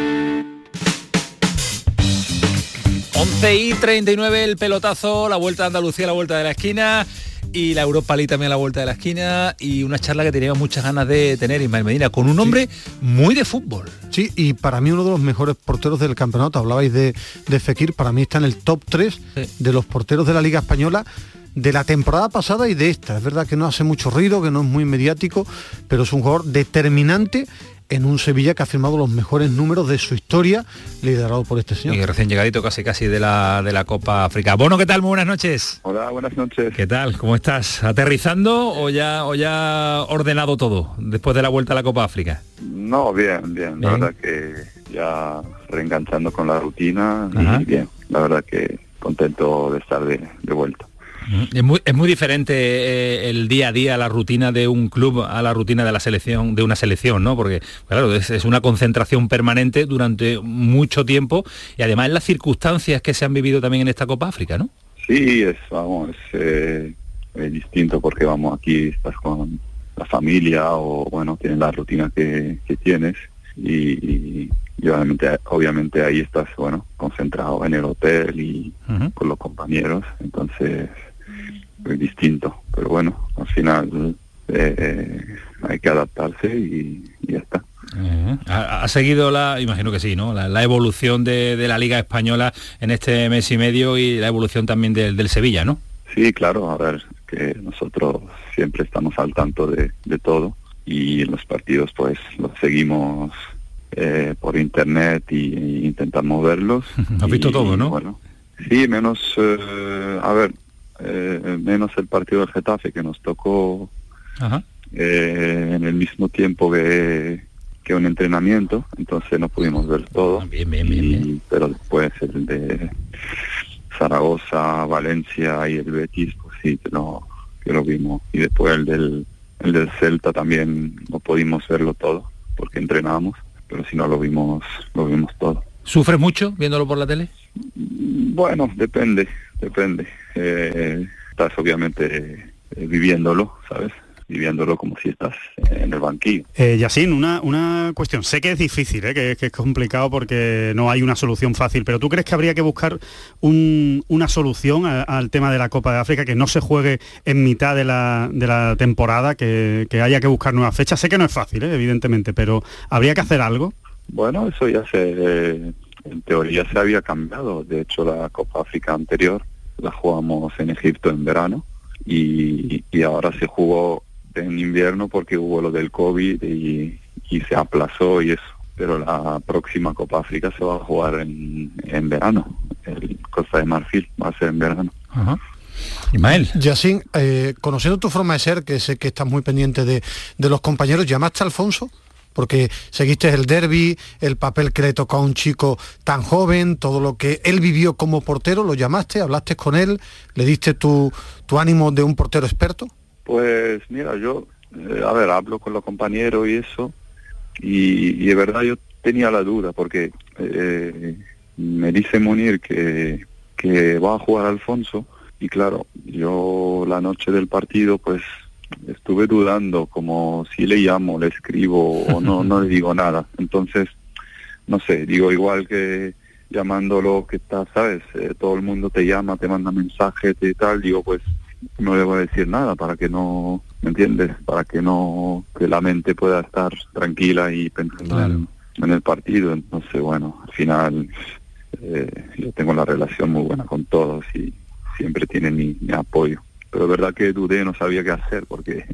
11 y 39 el pelotazo, la vuelta a Andalucía, la vuelta de la esquina y la Europa League también a la vuelta de la esquina y una charla que teníamos muchas ganas de tener Ismael Medina con un hombre muy de fútbol. Sí, y para mí uno de los mejores porteros del campeonato, hablabais de, de Fekir, para mí está en el top 3 de los porteros de la Liga Española de la temporada pasada y de esta. Es verdad que no hace mucho ruido, que no es muy mediático, pero es un jugador determinante en un Sevilla que ha firmado los mejores números de su historia, liderado por este señor. Y recién llegadito casi casi de la, de la Copa África. Bueno, ¿qué tal? Muy buenas noches. Hola, buenas noches. ¿Qué tal? ¿Cómo estás? ¿Aterrizando o ya, o ya ordenado todo después de la vuelta a la Copa África? No, bien, bien. La verdad que ya reenganchando con la rutina y bien. La verdad que contento de estar de, de vuelta. Es muy, es muy diferente eh, el día a día, la rutina de un club a la rutina de la selección, de una selección, ¿no? Porque, claro, es, es una concentración permanente durante mucho tiempo y además las circunstancias que se han vivido también en esta Copa África, ¿no? Sí, es, vamos, es, eh, es distinto porque, vamos, aquí estás con la familia o, bueno, tienes la rutina que, que tienes y, y, obviamente, obviamente ahí estás, bueno, concentrado en el hotel y con los compañeros, entonces distinto, pero bueno, al final eh, hay que adaptarse y, y ya está. ¿Ha, ha seguido la, imagino que sí, ¿no? La, la evolución de, de, la Liga Española en este mes y medio y la evolución también del, del Sevilla, ¿no? Sí, claro, a ver, que nosotros siempre estamos al tanto de, de todo y los partidos pues los seguimos eh, por internet y, y, intentamos verlos. ¿Has visto todo, no? Bueno, sí, menos, eh, a ver, eh, menos el partido del Getafe que nos tocó eh, en el mismo tiempo que, que, un entrenamiento, entonces no pudimos ver todo. Ah, bien, bien, bien, bien. Pero después el de Zaragoza, Valencia y el Betis, pues sí, que lo, que lo vimos. Y después el del, el del Celta también no pudimos verlo todo porque entrenábamos, pero si no lo vimos, lo vimos todo. ¿Sufres mucho viéndolo por la tele? Bueno, depende, depende. Eh, estás obviamente eh, viviéndolo, ¿sabes? Viviéndolo como si estás en el banquillo. Eh, Yacine, una, una cuestión. Sé que es difícil, ¿eh? que, que, es complicado porque no hay una solución fácil, pero ¿tú crees que habría que buscar un, una solución a, al tema de la Copa de África, que no se juegue en mitad de la, de la temporada, que, que, haya que buscar nuevas fechas? Sé que no es fácil, ¿eh? evidentemente, pero ¿habría que hacer algo? Bueno, eso ya se, en teoría se había cambiado. De hecho, la Copa África anterior la jugamos en Egipto en verano y, y ahora se jugó en invierno porque hubo lo del COVID y, y, se aplazó y eso. Pero la próxima Copa África se va a jugar en, en verano. El Costa de Marfil va a ser en verano. Ajá. Ismael. Eh, conociendo tu forma de ser, que sé que estás muy pendiente de, de los compañeros, ¿llamaste a Alfonso? Porque seguiste el derby, el papel que le tocó a un chico tan joven, todo lo que él vivió como portero, ¿lo llamaste, hablaste con él, le diste tu, tu ánimo de un portero experto? Pues mira, yo, eh, a ver, hablo con los compañeros y eso, y, de verdad yo tenía la duda, porque eh, me dice Munir que, que va a jugar Alfonso, y claro, yo la noche del partido pues estuve dudando como si le llamo, le escribo o no, no le digo nada. Entonces, no sé, digo igual que llamándolo que está, ¿sabes? Eh, todo el mundo te llama, te manda mensajes y tal, digo pues no le voy a decir nada para que no, ¿me entiendes? Para que no, que la mente pueda estar tranquila y pensando claro. en, en, el partido. Entonces, bueno, al final eh, yo tengo la relación muy buena con todos y siempre tienen mi, mi apoyo pero es verdad que dudé, no sabía qué hacer, porque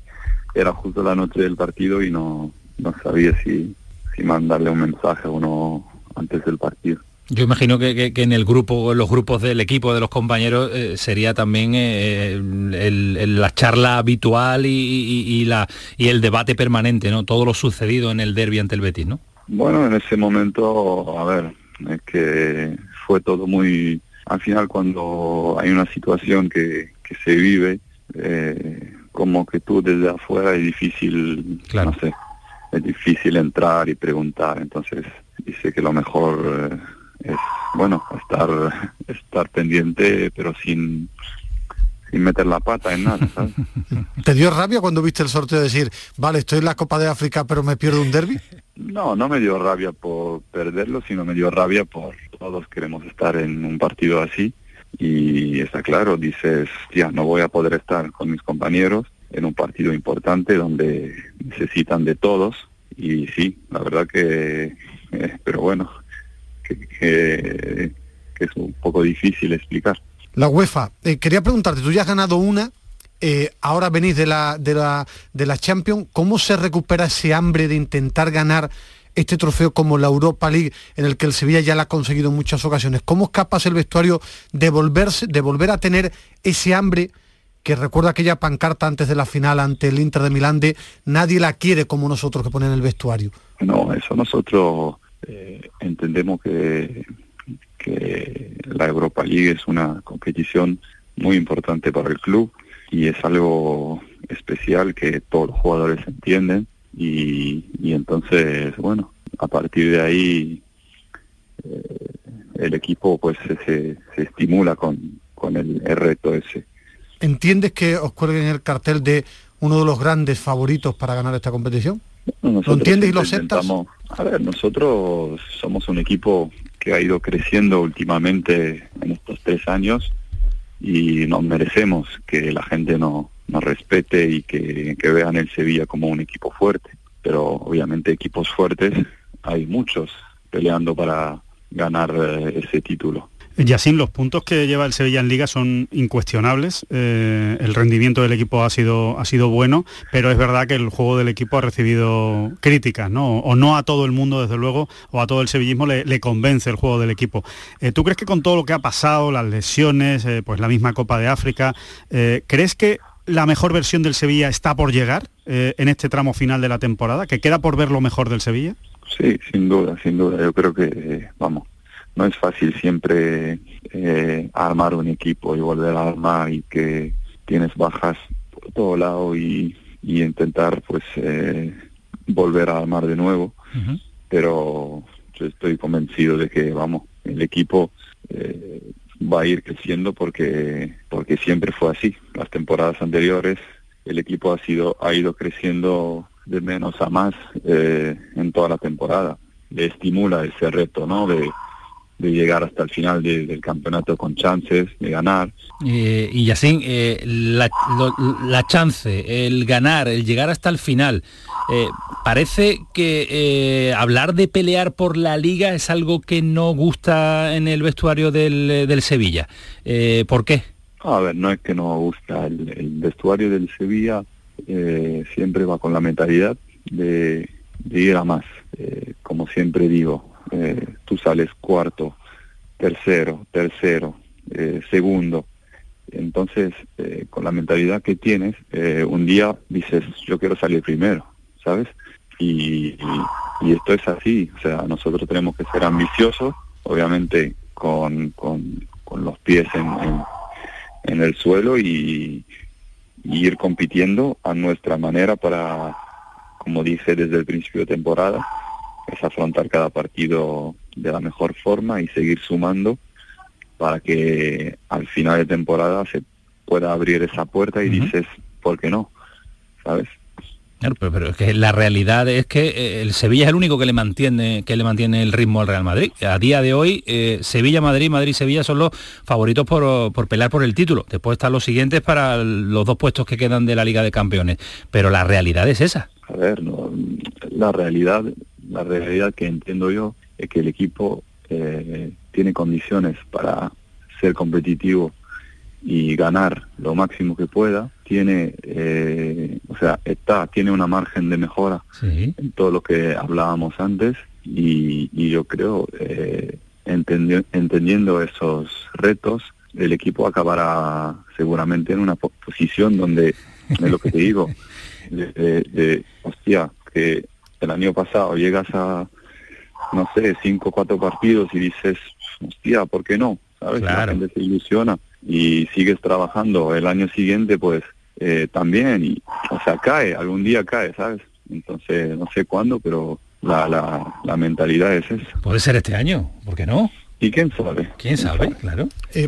era justo la noche del partido y no, no sabía si, si mandarle un mensaje o no antes del partido. Yo imagino que, en el grupo, en los grupos del equipo, de los compañeros, eh, sería también eh, el, la charla habitual y, la, y el debate permanente, ¿no? Todo lo sucedido en el derby ante el Betis, ¿no? Bueno, en ese momento, a ver, es que fue todo muy... Al final, cuando hay una situación que, que se vive, eh, como que tú desde afuera es difícil, no sé, es difícil entrar y preguntar, entonces dice que lo mejor es bueno estar estar pendiente pero sin sin meter la pata en nada ¿sabes? ¿te dio rabia cuando viste el sorteo de decir vale estoy en la Copa de África pero me pierdo un derby? no no me dio rabia por perderlo sino me dio rabia por todos queremos estar en un partido así y está claro dices ya no voy a poder estar con mis compañeros en un partido importante donde necesitan de todos y sí la verdad que eh, pero bueno que, es un poco difícil explicar. La UEFA, eh, quería preguntarte, tú ya has ganado una, eh, ahora venís de la, de, la, de la Champions, ¿cómo se recupera ese hambre de intentar ganar este trofeo como la Europa League, en el que el Sevilla ya la ha conseguido en muchas ocasiones? ¿Cómo es capaz el vestuario de, volverse, de volver a tener ese hambre que recuerda aquella pancarta antes de la final ante el Inter de Milán de nadie la quiere como nosotros que ponen el vestuario? No, eso nosotros eh, entendemos que, que la Europa League es una competición muy importante para el club y es algo especial que todos los jugadores entienden y, y entonces, bueno, a partir de ahí eh, el equipo pues se, se estimula con, con el, reto ese. ¿Entiendes que os cuelguen el cartel de uno de los grandes favoritos para ganar esta competición? ¿Lo entiendes y lo aceptas? A ver, nosotros somos un equipo que ha ido creciendo últimamente en estos tres años y nos merecemos que la gente nos respete y que, vean el Sevilla como un equipo fuerte. Pero obviamente equipos fuertes hay muchos peleando para ganar eh, ese título. Yacine, los puntos que lleva el Sevilla en Liga son incuestionables. Eh, el rendimiento del equipo ha sido, ha sido bueno, pero es verdad que el juego del equipo ha recibido críticas, ¿no? O no a todo el mundo, desde luego, o a todo el sevillismo le, convence el juego del equipo. Eh, ¿Tú crees que con todo lo que ha pasado, las lesiones, pues la misma Copa de África, ¿crees que la mejor versión del Sevilla está por llegar en este tramo final de la temporada? ¿Que queda por ver lo mejor del Sevilla? Sí, sin duda, sin duda. Yo creo que, vamos, no es fácil siempre eh, armar un equipo y volver a armar y que tienes bajas por todo lado y, intentar pues eh, volver a armar de nuevo. Pero yo estoy convencido de que, vamos, el equipo eh, va a ir creciendo porque, porque siempre fue así. Las temporadas anteriores el equipo ha, sido, ha ido creciendo de menos a más en toda la temporada. Le estimula ese reto, ¿no? De, de llegar hasta el final del campeonato con chances de ganar. Eh, y así, eh, la, chance, el ganar, el llegar hasta el final, eh, parece que hablar de pelear por la liga es algo que no gusta en el vestuario del, del Sevilla. ¿Por qué? A ver, no es que no gusta, el, el vestuario del Sevilla siempre va con la mentalidad de, de ir a más, como siempre digo, eh, tú sales cuarto, tercero, tercero, eh, segundo. Entonces, eh, con la mentalidad que tienes, un día dices, yo quiero salir primero, ¿sabes? Y, y, esto es así, o sea, nosotros tenemos que ser ambiciosos, obviamente con, con, con los pies en, en, el suelo y, y ir compitiendo a nuestra manera para, como dije desde el principio de temporada, es afrontar cada partido de la mejor forma y seguir sumando para que al final de temporada se pueda abrir esa puerta y dices, ¿por qué no? ¿Sabes? Claro, pero, es que la realidad es que eh, el Sevilla es el único que le mantiene que le mantiene el ritmo al Real Madrid. A día de hoy, eh, Sevilla, Madrid, Madrid, Sevilla son los favoritos por, por, pelear por el título. Después están los siguientes para los dos puestos que quedan de la Liga de Campeones. Pero la realidad es esa. A ver, no, la realidad la realidad que entiendo yo es que el equipo eh, tiene condiciones para ser competitivo y ganar lo máximo que pueda, tiene, eh, o sea, está, tiene una margen de mejora en todo lo que hablábamos antes y, y yo creo, eh, entendiendo esos retos, el equipo acabará seguramente en una posición donde, es lo que te digo, de, de, hostia, que el año pasado llegas a, no sé, cinco o cuatro partidos y dices, hostia, ¿por qué no? ¿Sabes? La gente se ilusiona y sigues trabajando el año siguiente, pues eh, también, y, o sea, cae, algún día cae, ¿sabes? Entonces, no sé cuándo, pero la, la, la mentalidad es esa. Puede ser este año, ¿por qué no? ¿Y quién sabe? ¿Quién sabe? Claro. Eh,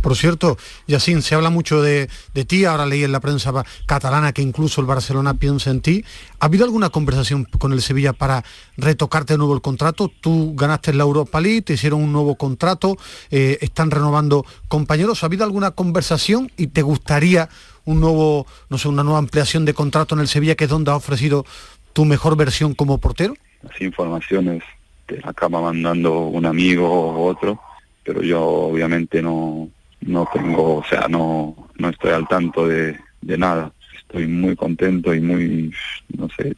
por, cierto, Yacine, se habla mucho de, ti, ahora leí en la prensa catalana que incluso el Barcelona piensa en ti. ¿Ha habido alguna conversación con el Sevilla para retocarte de nuevo el contrato? Tú ganaste la Europa League, te hicieron un nuevo contrato, eh, están renovando compañeros. ¿Ha habido alguna conversación y te gustaría un nuevo, no sé, una nueva ampliación de contrato en el Sevilla, que es donde has ofrecido tu mejor versión como portero? Las informaciones te acaba mandando un amigo o otro, pero yo obviamente no, no tengo, o sea, no, no estoy al tanto de, de nada. Estoy muy contento y muy, no sé,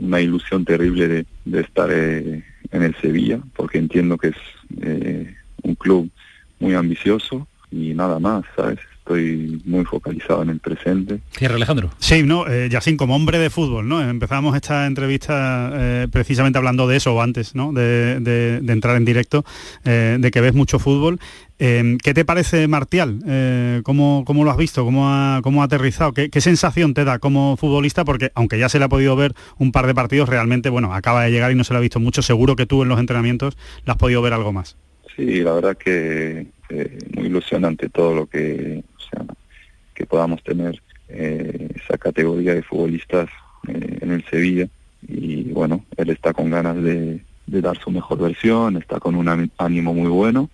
una ilusión terrible de, de estar eh, en el Sevilla, porque entiendo que es eh, un club muy ambicioso y nada más, ¿sabes? Estoy muy focalizado en el presente. Cierra Alejandro. Sí, no, eh, Yacine, como hombre de fútbol, ¿no? Empezamos esta entrevista eh, precisamente hablando de eso, antes, ¿no? De, entrar en directo, eh, de que ves mucho fútbol. Eh, ¿Qué te parece Martial? ¿cómo, ¿cómo, lo has visto? ¿Cómo ha, cómo ha aterrizado? ¿Qué, ¿Qué, sensación te da como futbolista? Porque aunque ya se le ha podido ver un par de partidos, realmente, bueno, acaba de llegar y no se lo ha visto mucho. Seguro que tú en los entrenamientos le has podido ver algo más. Sí, la verdad que muy ilusionante todo lo que que podamos tener eh, esa categoría de futbolistas eh, en el Sevilla. Y bueno, él está con ganas de, dar su mejor versión, está con un ánimo muy bueno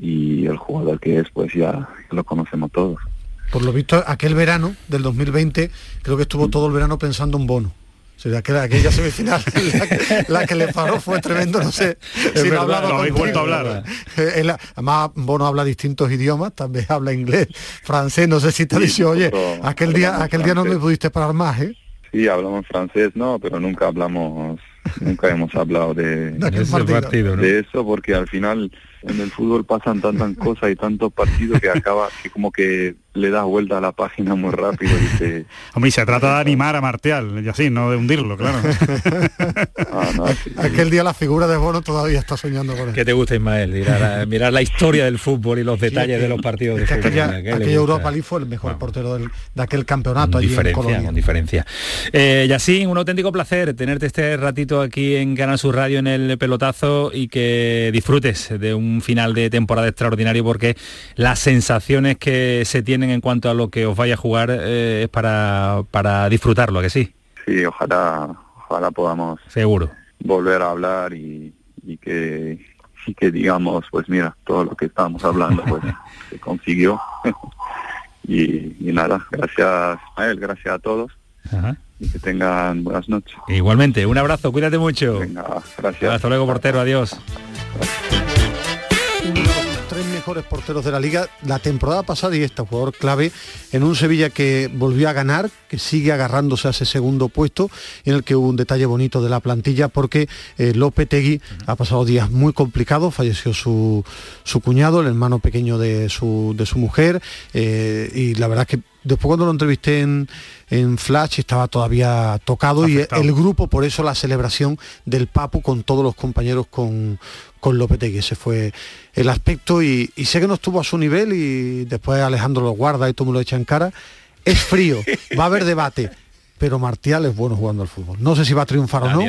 y el jugador que es, pues ya lo conocemos todos. Por lo visto, aquel verano del 2020, creo que estuvo todo el verano pensando en Bono. O aquella, aquella semifinal, la que, le paró fue tremendo, no sé si no habéis vuelto a hablar. Eh, además, Bono habla distintos idiomas, también habla inglés, francés, no sé si te ha dicho, oye, aquel día, aquel día no me pudiste parar más, ¿eh? Sí, hablamos francés, no, pero nunca hablamos, nunca hemos hablado de, de eso, porque al final en el fútbol pasan tantas cosas y tantos partidos que acaba, que como que le das vuelta a la página muy rápido y se... Hombre, y se trata de animar a Martial, y así, no de hundirlo, claro. Ah, aquel día la figura de Bono todavía está soñando con él. ¿Qué te gusta, Ismael? Mirar, la historia del fútbol y los detalles de los partidos de fútbol. Aquella, Europa League fue el mejor portero de aquel campeonato con diferencia, Con diferencia. Eh, Yacine, un auténtico placer tenerte este ratito aquí en Canal Sur Radio en el pelotazo y que disfrutes de un final de temporada extraordinario porque las sensaciones que se tienen en cuanto a lo que os vaya a jugar eh, es para, para disfrutarlo, que sí? Sí, ojalá, ojalá podamos Seguro. volver a hablar y, que y que digamos, pues mira, todo lo que estábamos hablando pues se consiguió. y, nada, gracias a él, gracias a todos. Y que tengan buenas noches. Igualmente, un abrazo, cuídate mucho. Venga, gracias. Hasta luego, portero, adiós mejores porteros de la liga la temporada pasada y este jugador clave en un Sevilla que volvió a ganar, que sigue agarrándose a ese segundo puesto, en el que hubo un detalle bonito de la plantilla porque eh, López Tegui ha pasado días muy complicados, falleció su, su cuñado, el hermano pequeño de su, de su mujer, eh, y la verdad que después cuando lo entrevisté en, en Flash estaba todavía tocado y el grupo, por eso la celebración del Papu con todos los compañeros con, con Lopetegui. Ese fue el aspecto y, sé que no estuvo a su nivel y después Alejandro lo guarda y todo me lo echa en cara. Es frío, va a haber debate. Pero Martial es bueno jugando al fútbol. No sé si va a triunfar o no.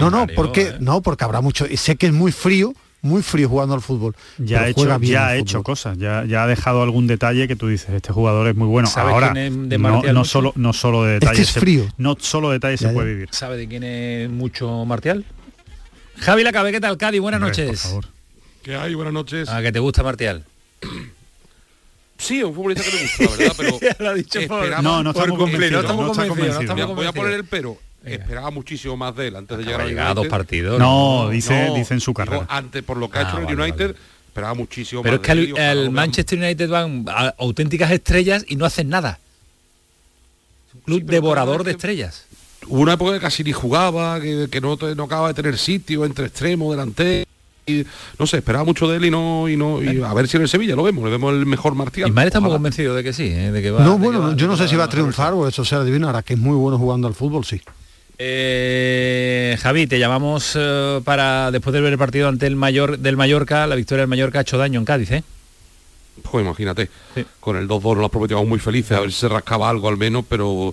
No, no, porque ¿eh? no, porque habrá mucho. Y sé que es muy frío, muy frío jugando al fútbol. Ya ha hecho, ya ha hecho cosas, ya, ya ha dejado algún detalle que tú dices, este jugador es muy bueno. Ahora, no, solo, no solo de detalles. Es, frío. no solo de detalles se puede vivir. ¿Sabe de quién es mucho Martial? Javi Lacabe, ¿qué tal, Cádiz? Buenas noches. Por favor. ¿Qué hay? Buenas noches. ¿A que te gusta Martial? Sí, un futbolista que me gusta, la verdad, pero... lo ha dicho no, no estamos convencidos. No estamos convencidos. Voy a poner el pero. Esperaba muchísimo más de él antes de llegar a dos partidos. No, dice, dice en su carrera. antes, por lo que ha hecho ah, el United, esperaba muchísimo Pero es más que de el, él, el Manchester United van a- auténticas estrellas y no hacen nada. Es un club devorador de estrellas. Hubo una época que casi ni jugaba, que, que no, te- no acaba de tener sitio entre extremo, delantero. Y, no sé, esperaba mucho de él y no, y no, y a ver si en el Sevilla lo vemos, le vemos el mejor Martial. Ismael estamos Ojalá. convencidos de que sí, ¿eh? de que va. no, de que bueno, va- yo no sé si va a triunfar o eso sea adivino, ahora que es muy bueno jugando al fútbol, sí. Eh, Javi, te llamamos eh, para después de ver el partido ante el mayor del Mallorca, la victoria del Mallorca ha hecho daño en Cádiz, ¿eh? Pues imagínate, con el 2-2 nos prometíamos muy felices, a ver si se rascaba algo al menos, pero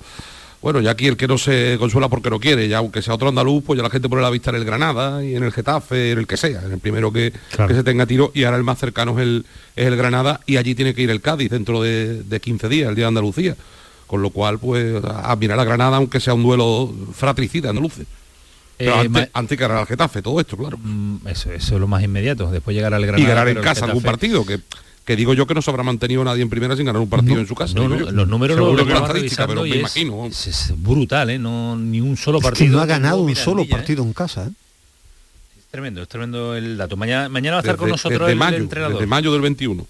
bueno, ya aquí el que no se consuela porque no quiere, ya aunque sea otro andaluz, pues ya la gente pone la vista en el Granada y en el Getafe, en el que sea, en el primero que, que se tenga tiro, y ahora el más cercano es el, es el Granada, y allí tiene que ir el Cádiz dentro de, de 15 días, el día de Andalucía. Con lo cual, pues, a mirar a Granada, aunque sea un duelo fratricida andaluces. Pero Eh, antes, que ganar al Getafe, todo esto, claro. Mm, Eso, eso es lo más inmediato. Después llegar al Granada. y ganar en casa algún partido, que, que digo yo que no se habrá mantenido nadie en primera sin ganar un partido en su casa. No, no, los números Seguro los que la estamos estadística, revisando pero y me es- imagino. Es, es brutal, ¿eh? No, ni un solo Es partido. que no ha ganado un solo ¿eh? partido en casa. ¿eh? Es tremendo, es tremendo el dato. Mañana, mañana va a estar con nosotros desde el mayo, entrenador. desde mayo del 21.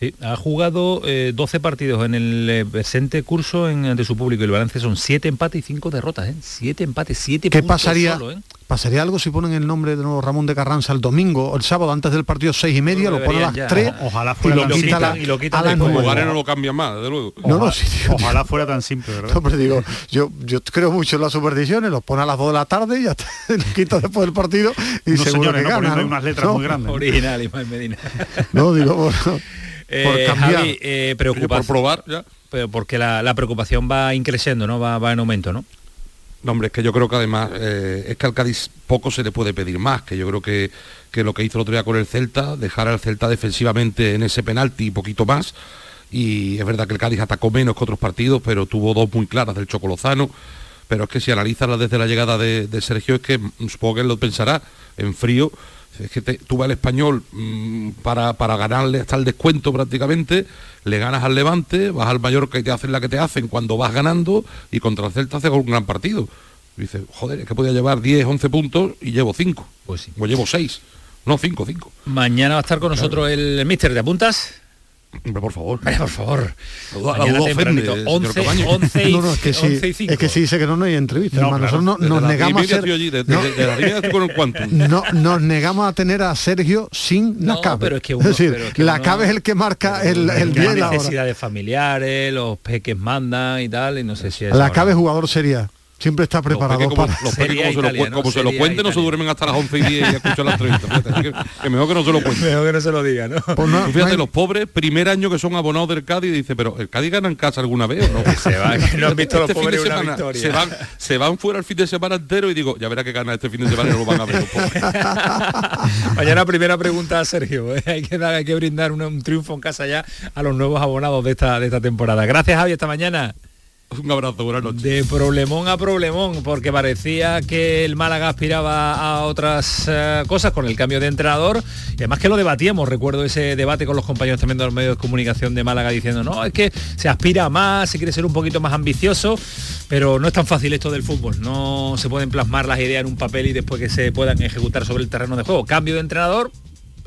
Sí, ha jugado eh, 12 partidos en el eh, presente curso en, ante su público y el balance son 7 empates y 5 derrotas, ¿eh? 7 empates, 7 ¿Qué puntos pasaría? solo, ¿eh? ¿Pasaría algo si ponen el nombre de nuevo Ramón de Carranza el domingo o el sábado antes del partido seis y media, Lo lo pone a las deberían ya. 3 Ojalá y fuera lo tan quita, la- y lo quitan a las? Jugar no lo cambia más, desde luego. No, no, sí, tío. Ojalá fuera tan simple, ¿verdad? No, pero digo, yo, yo creo mucho en las supersticiones, los pone a las 2 de la tarde y ya lo quita después del partido y No, seguro señores, que no, gana. unas letras No, muy grandes. Original, Ismael Medina. No, digo, bueno, por cambiar. Javi, eh, preocupación. por probar ya. Pero porque la, la preocupación va increciendo, ¿no? Va, va en aumento, ¿no? No, hombre, es que yo creo que además eh, es que al Cádiz poco se le puede pedir más, que yo creo que, que lo que hizo el otro día con el Celta, dejar al Celta defensivamente en ese penalti y poquito más, y es verdad que el Cádiz atacó menos que otros partidos, pero tuvo dos muy claras del Chocolozano, pero es que si analizas desde la llegada de, de Sergio, es que mm, supongo que él lo pensará en frío, es que te- tú vas al español mm, para, para ganarle hasta el descuento prácticamente, le ganas al Levante, vas al Mallorca y te hacen la que te hacen cuando vas ganando y contra el Celta haces un gran partido. Y dices, joder, es que podía llevar 10, 11 puntos y llevo 5. Pues sí. O llevo 6. No, 5, 5. Mañana va a estar con nosotros el Mister, ¿te apuntas? Hombre, por favor. Vaya, por favor. La duda- la Mañana ofende, tempranito, señor 11, Camaño. 11 y, No, no, es que, sí, 11 y 5. es que sí dice que no, no hay entrevista, No, hermano. claro. Nosotros nos negamos a 10 y media ser, allí, desde, no, desde las 10 y media estoy con el Quantum. no, nos negamos a tener a Sergio sin la No, cabe. pero es que uno- decir, pero es que la uno- cabe es el que marca el, el día Las y la hora. necesidades familiares, los peques mandan y tal, y no sé si es La cabe jugador sería. Siempre está preparado para... los peques Sería como se lo, como se lo no se duermen hasta las 11 y 10 y escuchan la entrevista. Que, que mejor que no se lo cuenten. Mejor que no se lo diga, ¿no? Pues no- fíjate, no hay- los pobres, primer año que son abonados del Cádiz, dice, pero ¿el Cádiz gana en casa alguna vez o no? Se va, que no han visto los Este pobres una semana victoria. se van, se van fuera el fin de semana entero y digo, ya verá que gana este fin de semana y no lo van a ver los pobres. Mañana primera pregunta a Sergio. ¿eh? Hay que dar, hay que brindar un, un triunfo en casa ya a los nuevos abonados de esta, de esta temporada. Gracias Javi, esta mañana. Un abrazo, buenas noches. De problemón a problemón, porque parecía que el Málaga aspiraba a otras eh, cosas con el cambio de entrenador. Y además que lo debatíamos, recuerdo ese debate con los compañeros también de los medios de comunicación de Málaga diciendo, no, es que se aspira más, se quiere ser un poquito más ambicioso, pero no es tan fácil esto del fútbol. No se pueden plasmar las ideas en un papel y después que se puedan ejecutar sobre el terreno de juego. Cambio de entrenador,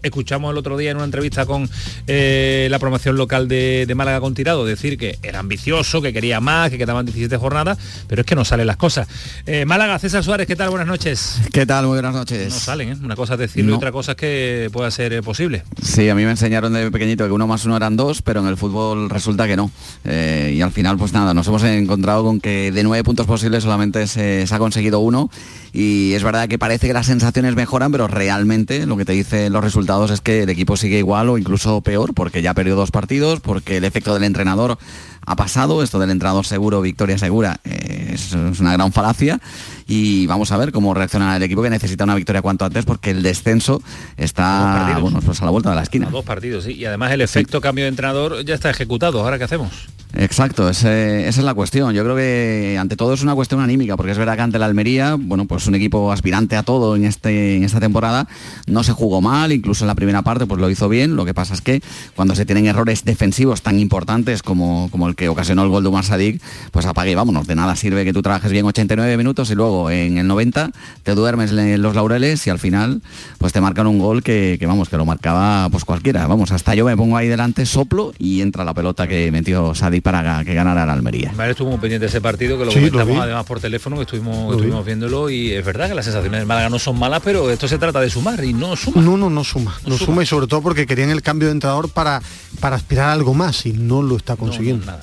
escuchamos el otro día en una entrevista con eh, la promoción local de, de Málaga con Tirado decir que era ambicioso, que quería más, que quedaban 17 jornadas, pero es que no salen las cosas. Eh, Málaga, César Suárez, ¿qué tal? Buenas noches. ¿Qué tal? Muy buenas noches. No salen, ¿eh? Una cosa es decirlo y otra cosa es que pueda ser eh, posible. Sí, a mí me enseñaron de pequeñito que uno más uno eran dos, pero en el fútbol resulta que no. Y al final, pues nada, nos hemos encontrado con que de nueve puntos posibles solamente se, se ha conseguido uno. Y es verdad que parece que las sensaciones mejoran, pero realmente lo que te dicen los resultados es que el equipo sigue igual o incluso peor, porque ya ha perdido dos partidos, porque el efecto del entrenador ha pasado, esto del entrenador seguro, victoria segura, eh, es, es una gran falacia y vamos a ver cómo reacciona el equipo que necesita una victoria cuanto antes porque el descenso está bueno, pues a la vuelta de la A esquina. dos partidos, sí. Y además el efecto cambio de entrenador ya está ejecutado. ¿Ahora qué hacemos? Exacto, esa es la cuestión. Yo creo que ante todo es una cuestión anímica, porque es verdad que ante la Almería, bueno, pues un equipo aspirante a todo en, este, en esta temporada, no se jugó mal, incluso en la primera parte pues lo hizo bien. Lo que pasa es que cuando se tienen errores defensivos tan importantes como, como el que ocasionó el gol de Umar Sadik, pues apague y vámonos. De nada sirve que tú trabajes bien 89 minutos y luego en el 90 te duermes en los laureles y al final pues te marcan un gol que, vamos, que lo marcaba pues cualquiera. Vamos, hasta yo me pongo ahí delante, soplo y entra la pelota que metió Sadik para que ganara la Almería. Vale, estuvo muy pendiente de ese partido, que lo comentamos además por teléfono, que estuvimos, estuvimos viéndolo y es verdad que las sensaciones del Málaga no son malas, pero esto se trata de sumar y no suma. No, no, no suma. No, suma. y sobre todo porque querían el cambio de entrenador para, para aspirar a algo más y no lo está consiguiendo. nada. Eh,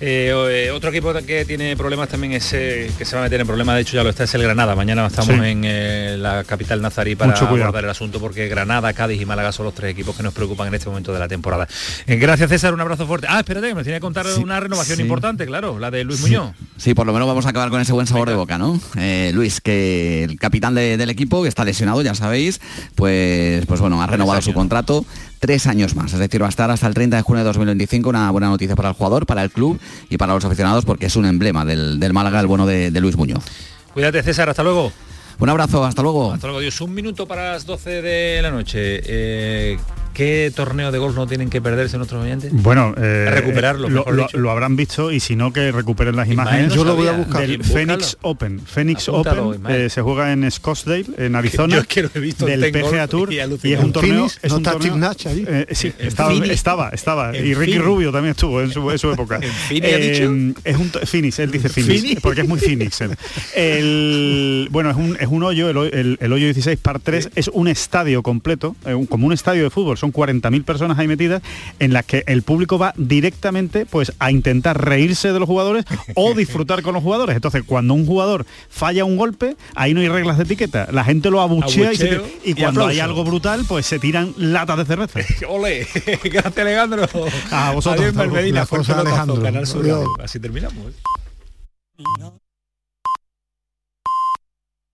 eh, otro equipo que tiene problemas también es eh, que se va a meter en problemas, de hecho ya lo está, es el Granada. Mañana estamos en la capital nazarí para abordar el asunto porque Granada, Cádiz y Málaga son los tres equipos que nos preocupan en este momento de la temporada. gracias César, un abrazo fuerte. Ah, espérate, que me tiene que contar una renovación importante, claro, la de Luis Muñoz. Sí, por lo menos vamos a acabar con ese buen sabor de boca, ¿no? Luis, que el capitán del equipo, que está lesionado, ya sabéis, pues, pues bueno, ha renovado su contrato tres años más, es decir, va a estar hasta el 30 de junio de 2025, una buena noticia para el jugador, para el club y para los aficionados porque es un emblema del, Málaga, el bueno de, de Luis Muñoz. Cuídate César, hasta luego. Un abrazo, hasta luego. Hasta luego, Dios. Un minuto para las 12 de la noche. Eh, ¿Qué torneo de golf no tienen que perderse nuestros oyentes? Bueno, eh, recuperarlo. Lo, habrán visto y si no que recuperen las imágenes. Yo lo voy a buscar. Del Phoenix Open. Phoenix Open eh, se juega en Scottsdale, en Arizona. Yo que he visto del PGA Tour y, es un torneo. es un torneo eh, sí, estaba, estaba, estaba, y Ricky Rubio también estuvo en su, época. ¿En es un Phoenix, él dice Phoenix, porque es muy Phoenix. El, bueno, es un, es un hoyo, el, el, hoyo 16 par 3 es un estadio completo, como un estadio de fútbol son 40.000 personas ahí metidas en las que el público va directamente pues a intentar reírse de los jugadores o disfrutar con los jugadores. Entonces, cuando un jugador falla un golpe, ahí no hay reglas de etiqueta. La gente lo abuchea y, cuando hay algo brutal, pues se tiran latas de cerveza. Ole, gracias Alejandro. A vosotros. Adiós. Así terminamos.